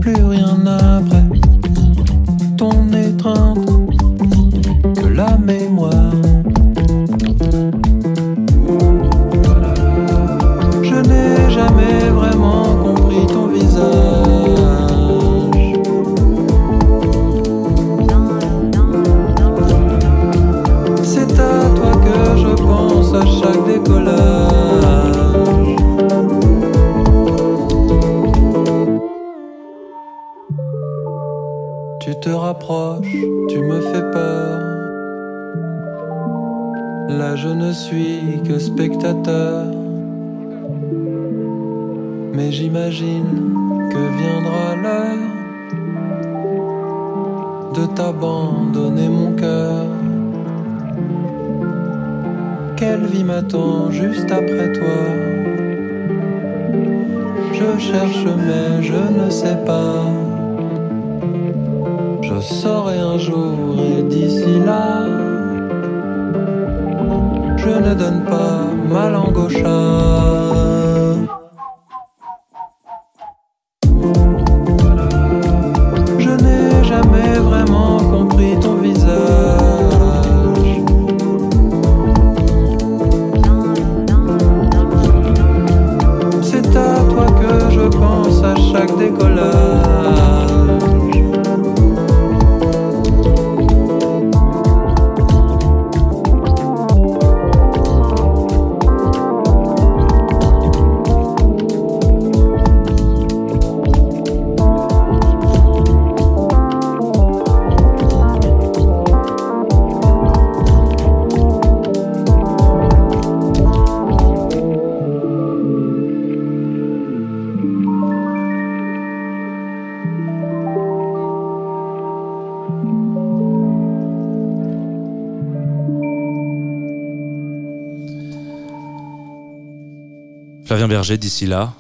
Plus rien après ton étreinte que la mémoire. Te rapproches, tu me fais peur. Là je ne suis que spectateur. Mais j'imagine que viendra l'heure de t'abandonner mon cœur. Quelle vie m'attend juste après toi? Je cherche mais je ne sais pas. Je saurai un jour et d'ici là, je ne donne pas ma langue au chat. D'ici là,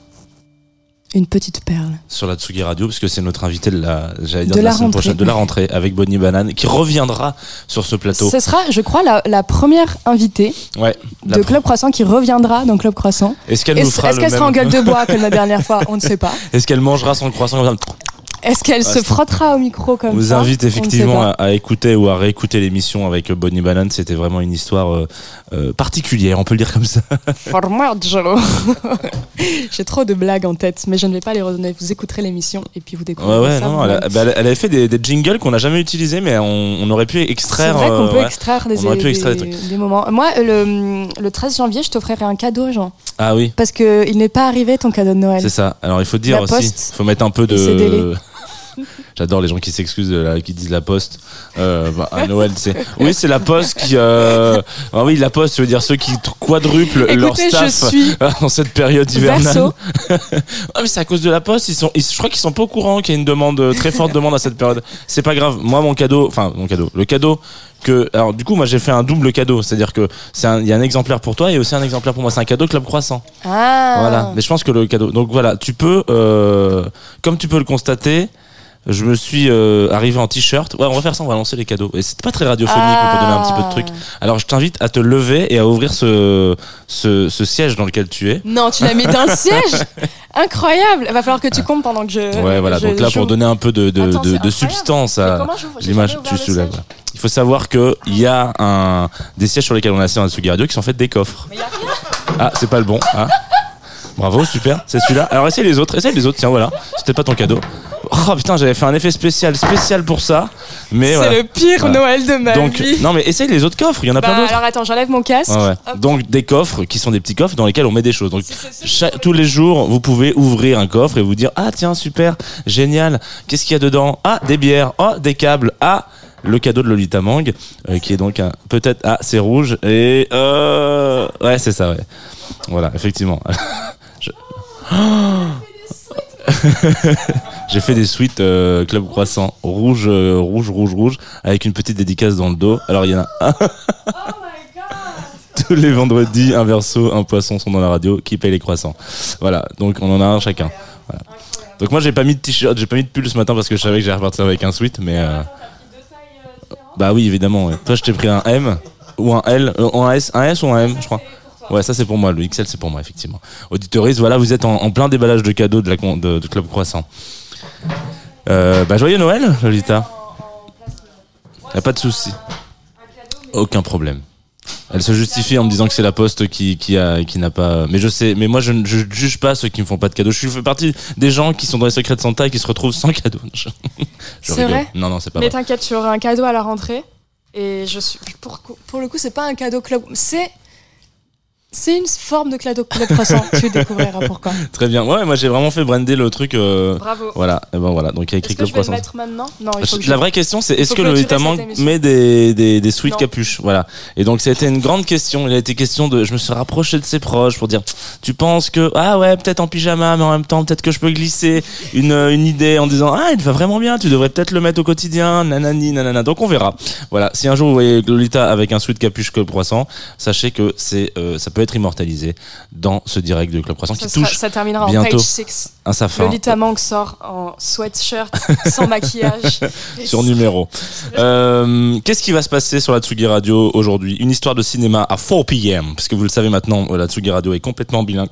Une petite perle. sur la Tsugi Radio, parce que c'est notre invité de la, j'allais dire De de la, la semaine rentrée. prochaine, de la rentrée, avec Bonnie Banane, qui reviendra sur ce plateau. Ce sera, je crois, la, la première invitée Ouais. De Club Croissant qui reviendra dans Club Croissant. Est-ce qu'elle nous Est-ce fera est-ce le qu'elle sera en gueule de bois comme la dernière fois? On ne sait pas. Est-ce qu'elle mangera son croissant Est-ce qu'elle Ah, se c'est- frottera au micro comme On vous ça invite On ne sait effectivement à, à écouter ou à réécouter l'émission avec Bonnie Banane. C'était vraiment une histoire euh, euh, particulière, on peut le dire comme ça. Formaggio. J'ai trop de blagues en tête, mais je ne vais pas les redonner. Vous écouterez l'émission et puis vous Ouais, découvrirez ouais, ça. non, elle, vous-même. a- bah, elle- avait fait des, des jingles qu'on n'a jamais utilisés, mais on, on aurait pu C'est extraire. vrai qu'on euh, peut ouais. extraire des, On aurait pu extraire des trucs. des moments. Moi, le, le 13 janvier, je t'offrirai un cadeau, Jean. Ah oui, Parce qu'il n'est pas arrivé ton cadeau de Noël. c'est ça. Alors il faut dire aussi, il faut mettre un peu de. J'adore les gens qui s'excusent, de la- qui disent la poste. Euh, bah, à Noël, c'est. Oui, c'est la poste qui. Euh... Ah oui, la poste, ça veut dire ceux qui quadruplent leur Écoutez, je staff dans cette période hivernale. Ah mais c'est à cause de la poste. Ils sont, ils- je crois qu'ils sont pas au courant qu'il y a une demande euh, très forte demande à cette période. C'est pas grave. Moi, mon cadeau, enfin mon cadeau, le cadeau que. Alors du coup, moi j'ai fait un double cadeau, c'est-à-dire que c'est il y a un exemplaire pour toi et aussi un exemplaire pour moi. C'est un cadeau Club Croissant. Ah. Voilà. Mais je pense que le cadeau. Donc voilà, tu peux, euh, comme tu peux le constater. Je me suis euh, arrivé en t-shirt. Ouais, on va faire ça, on va lancer les cadeaux. Et c'est pas très radiophonique, on peut donner un petit peu de trucs. Alors je t'invite à te lever et à ouvrir ce, ce, ce siège dans lequel tu es. Non, tu l'as mis d'un siège Incroyable va falloir que tu comptes pendant que je. Ouais, voilà. je donc là, pour donner un peu de, de, Attends, de, substance à l'image, tu le soulèves. voilà. Il faut savoir que il y a un des sièges sur lesquels on est assis dans la Tsugi Radio qui sont faits des coffres. Ah, c'est pas le bon. Hein Bravo, super. C'est celui-là. Alors essaye les autres. Essaye les autres. Tiens, voilà. C'était pas ton cadeau. Oh, Oh putain, j'avais fait un effet spécial, spécial pour ça. Mais C'est voilà. le pire Voilà. Noël de ma Donc, vie. non mais essaye les autres coffres, il y en a Bah, plein d'autres. alors attends, j'enlève mon casque. Ouais. Donc des coffres qui sont des petits coffres dans lesquels on met des choses. Donc chaque- tous les jours, vous pouvez ouvrir un coffre et vous dire ah tiens super génial. Qu'est-ce qu'il y a dedans? Ah des bières. Oh des câbles. Ah le cadeau de Lolita Mang euh, qui est donc un peut-être ah c'est rouge et euh, ouais c'est ça ouais. Voilà effectivement. Je- J'ai fait des suites euh, Club Croissant rouge, euh, rouge, rouge, rouge, avec une petite dédicace dans le dos. Alors il y en a un. Tous les vendredis, un verso, un poisson sont dans la radio qui paye les croissants? Voilà, donc on en a un chacun. Donc moi j'ai pas mis de t-shirt, j'ai pas mis de pull ce matin parce que je savais que j'allais repartir avec un sweat, mais euh, bah oui évidemment. Toi je t'ai pris un M ou un L, un S, un S ou un M, je crois. Ouais, ça c'est pour moi. Le XL c'est pour moi effectivement. Auditoris, voilà, vous êtes en, en plein déballage de cadeaux de la de, de Club Croissant. Euh, bah joyeux Noël, Lolita. Y a pas de souci. Aucun problème. Elle se justifie en me disant que c'est la poste qui, qui a qui n'a pas. Mais je sais. Mais moi je ne je juge pas ceux qui me font pas de cadeaux. Je fais partie des gens qui sont dans les secrets de Santa et qui se retrouvent sans cadeau. C'est vrai Non non c'est pas Mais t'inquiète, tu auras un cadeau à la rentrée. Et je suis. Pour, pour le coup, c'est pas un cadeau club. C'est. C'est une forme de cadeau club croissant. tu découvriras pourquoi. Très bien. Ouais, moi j'ai vraiment fait brander le truc. euh, Bravo. Voilà. Et ben voilà. Donc il y a écrit Est-ce que je vais le Croissant. mettre maintenant? Non, il faut que je- La vraie question, c'est est-ce faut que clôturer cette Mang émission. met des, des, des sweat Non. capuches? Voilà. Et donc, ça a été une grande question. Il a été question de. Je me suis rapproché de ses proches pour dire Tu penses que. Ah ouais, peut-être en pyjama, mais en même temps, peut-être que je peux glisser une, une idée en disant Ah, il va vraiment bien, tu devrais peut-être le mettre au quotidien, nanani, nanana. Donc, on verra. Voilà. Si un jour vous voyez Lolita avec un sweat capuche Club Croissant, sachez que c'est euh, ça peut être immortalisé dans ce direct de Club Croissant Ça, qui sera- touche ça terminera en bientôt page 6. un safin. Lolita Mang sort en sweatshirt, sans maquillage. sur numéro. Euh, Qu'est-ce qui va se passer sur la Tsugi Radio aujourd'hui? Une histoire de cinéma à 4 p.m. Parce que vous le savez maintenant, euh, la Tsugi Radio est complètement bilingue.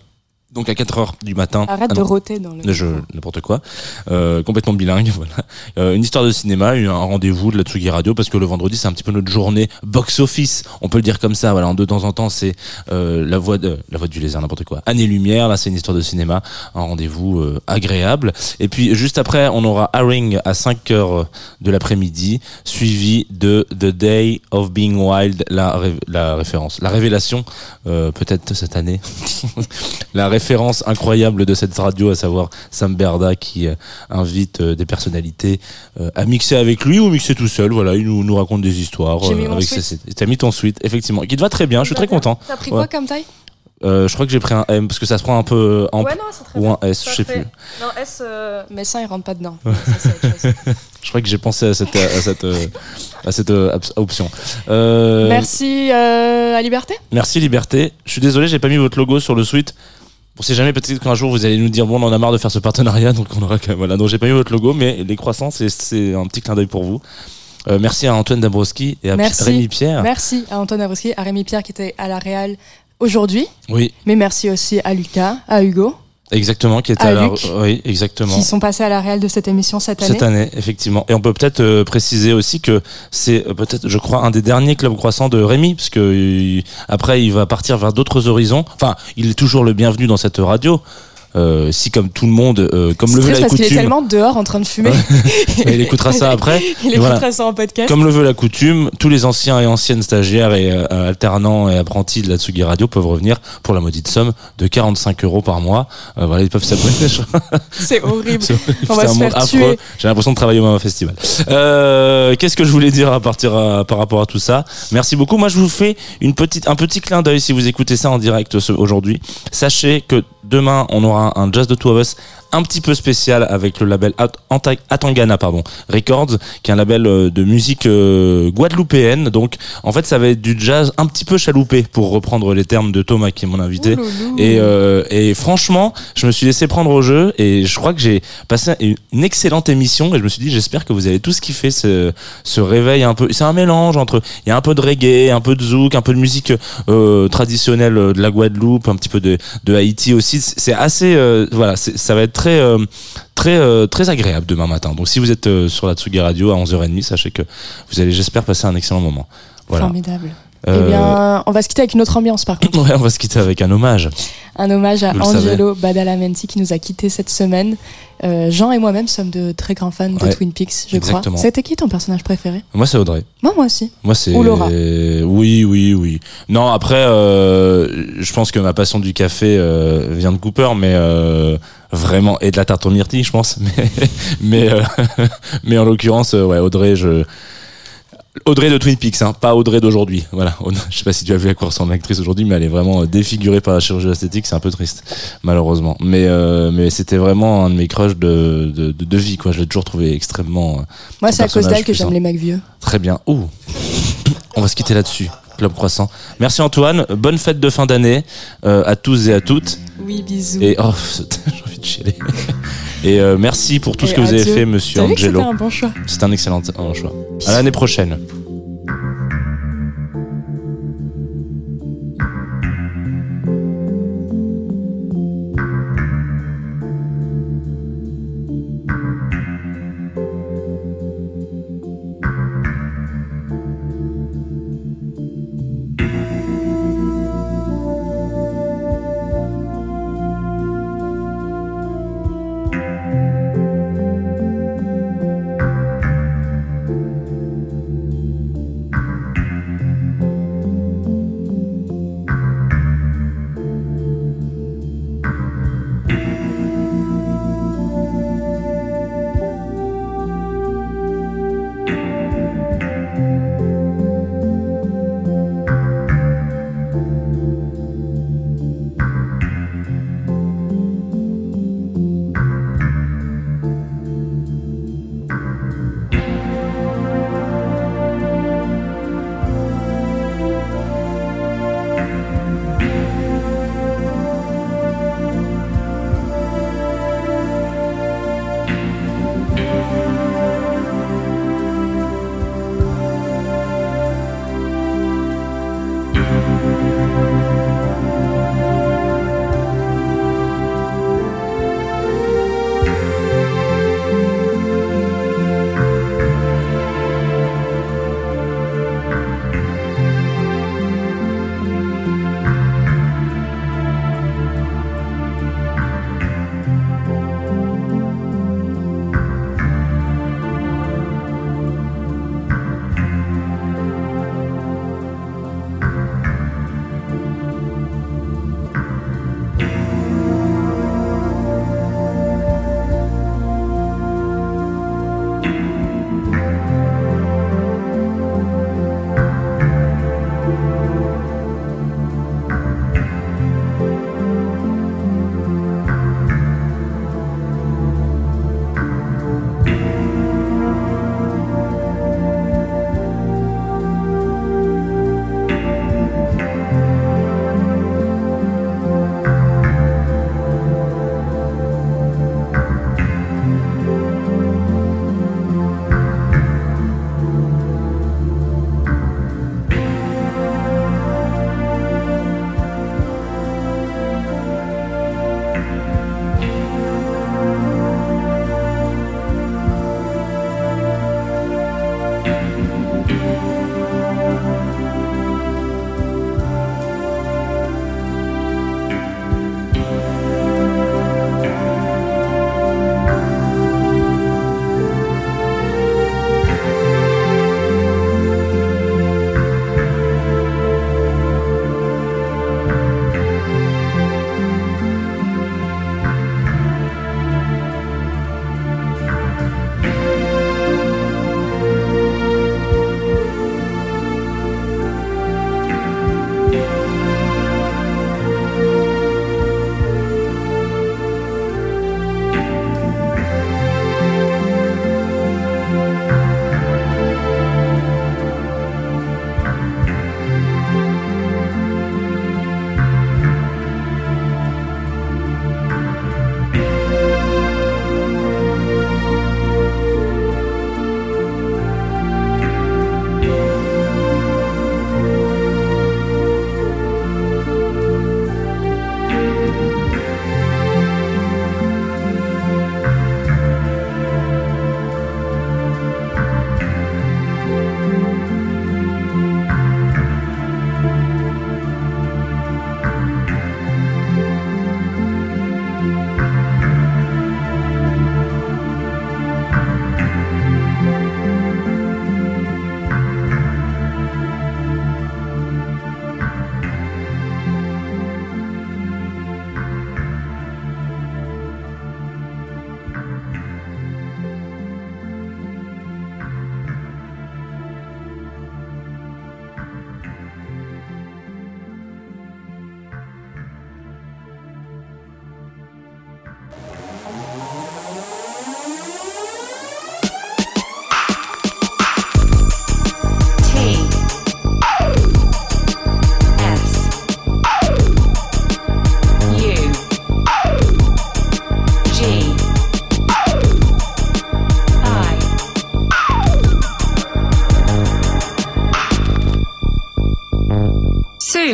Donc à 4 heures du matin. Arrête Ah de non. rôter dans le. Je n'importe quoi, Euh, complètement bilingue, voilà. Euh, une histoire de cinéma, un rendez-vous de la Tsugi Radio parce que le vendredi c'est un petit peu notre journée box office, on peut le dire comme ça. Voilà, de temps en temps c'est euh, la voix de la voix du lézard, n'importe quoi. Année lumière, là c'est une histoire de cinéma, un rendez-vous euh, agréable. Et puis juste après on aura Haring à 5 heures de l'après-midi, suivi de The Day of Being Wild, la ré- la référence, la révélation euh, peut-être cette année, la référence incroyable de cette radio, à savoir Sam Berda qui euh, invite euh, des personnalités euh, à mixer avec lui ou mixer tout seul. Voilà, il nous, nous raconte des histoires. Mis avec ses- T'as mis ton suite, effectivement, qui te va très bien. Je suis très content. T'as pris Ouais. quoi comme taille? Euh, je crois que j'ai pris un M parce que ça se prend un peu en Ouais, non, c'est très ou bien. un S, je sais plus. Non, S. euh, Mes seins, ils rentrent pas dedans. Je crois que j'ai pensé à cette, à cette, à cette option. Euh, Merci euh, à Liberté? Merci Liberté. Je suis désolé, j'ai pas mis votre logo sur le suite. On sait jamais, peut-être qu'un jour vous allez nous dire bon, on en a marre de faire ce partenariat, donc on aura quand même. Voilà, donc j'ai pas mis votre logo, mais les croissants, c'est- c'est un petit clin d'œil pour vous. Euh, merci à Antoine Dabrowski et à Merci. Rémi Pierre. Merci à Antoine Abrowski, à Rémi Pierre qui était à la Real aujourd'hui. Oui, Mais merci aussi à Lucas, à Hugo, exactement, qui était À à, la. Luc. Oui, exactement. qui sont passés à la Real de cette émission cette année. Cette année, effectivement. Et on peut peut-être euh, préciser aussi que c'est euh, peut-être, je crois, un des derniers clubs croissants de Rémi, parce que euh, après il va partir vers d'autres horizons. Enfin, il est toujours le bienvenu dans cette radio. Euh, si comme tout le monde, euh, comme le veut la parce qu'il est coutume, tellement dehors en train de fumer. Il écoutera ça après. Il voilà. écoutera ça en podcast. Comme le veut la coutume, tous les anciens et anciennes stagiaires et euh, alternants et apprentis de la Tsugi Radio peuvent revenir pour la maudite somme de 45 euros par mois. Euh, voilà, ils peuvent s'abonner. C'est horrible. C'est horrible. On va un se monde faire affreux. tuer. J'ai l'impression de travailler au même festival. Euh, Qu'est-ce que je voulais dire à partir à- par rapport à tout ça? Merci beaucoup. Moi, je vous fais une petite, un petit clin d'œil si vous écoutez ça en direct ce- aujourd'hui. Sachez que demain, on aura un Jazz de Two of Us un petit peu spécial avec le label At- Atangana pardon Records qui est un label euh, de musique euh, guadeloupéenne. Donc en fait ça va être du jazz un petit peu chaloupé pour reprendre les termes de Thomas qui est mon invité. Et, euh, et franchement je me suis laissé prendre au jeu et je crois que j'ai passé une- excellente émission et je me suis dit j'espère que vous avez tous kiffé ce, ce réveil un peu. C'est un mélange entre il y a un peu de reggae un peu de zouk un peu de musique euh, traditionnelle de la Guadeloupe un petit peu de, de Haïti aussi. C'est assez voilà ça va être très euh, euh, très agréable demain matin. Donc si vous êtes euh, sur la Tsugi Radio à 11h30 sachez que vous allez j'espère passer un excellent moment. Formidable. Euh, Eh bien, on va se quitter avec une autre ambiance par contre. Ouais, on va se quitter avec un hommage. Un hommage à Angelo Badalamenti qui nous a quittés cette semaine. Euh, Jean et moi-même sommes de très grands fans de Twin Peaks, je exactement. crois. C'était qui ton personnage préféré? Moi, c'est Audrey. Moi, moi aussi. Moi, c'est. Ou Laura. Oui, oui, oui. Non, après, euh, je pense que ma passion du café euh, vient de Cooper, mais euh, vraiment et de la tarte aux myrtilles, je pense. Mais mais euh, mais en l'occurrence, euh, ouais, Audrey, je. Audrey de Twin Peaks, hein, pas Audrey d'aujourd'hui. Voilà. Je sais pas si tu as vu à quoi ressemble l'actrice aujourd'hui, mais elle est vraiment euh, défigurée par la chirurgie esthétique. C'est un peu triste, malheureusement. Mais euh, mais c'était vraiment un de mes crushs de de, de, de vie, quoi. Je l'ai toujours trouvé extrêmement. euh, Moi, c'est à cause d'elle que j'aime les mecs vieux. Très bien. Ouh. On va se quitter là-dessus. Club Croissant. Merci Antoine. Bonne fête de fin d'année euh, à tous et à toutes. Oui, bisous. Et oh, j'ai envie de chialer. Et euh, merci pour tout ce que vous avez fait, Monsieur Angelo. c'était un bon choix. C'est un excellent un choix. À l'année prochaine.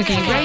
Boogie Radio.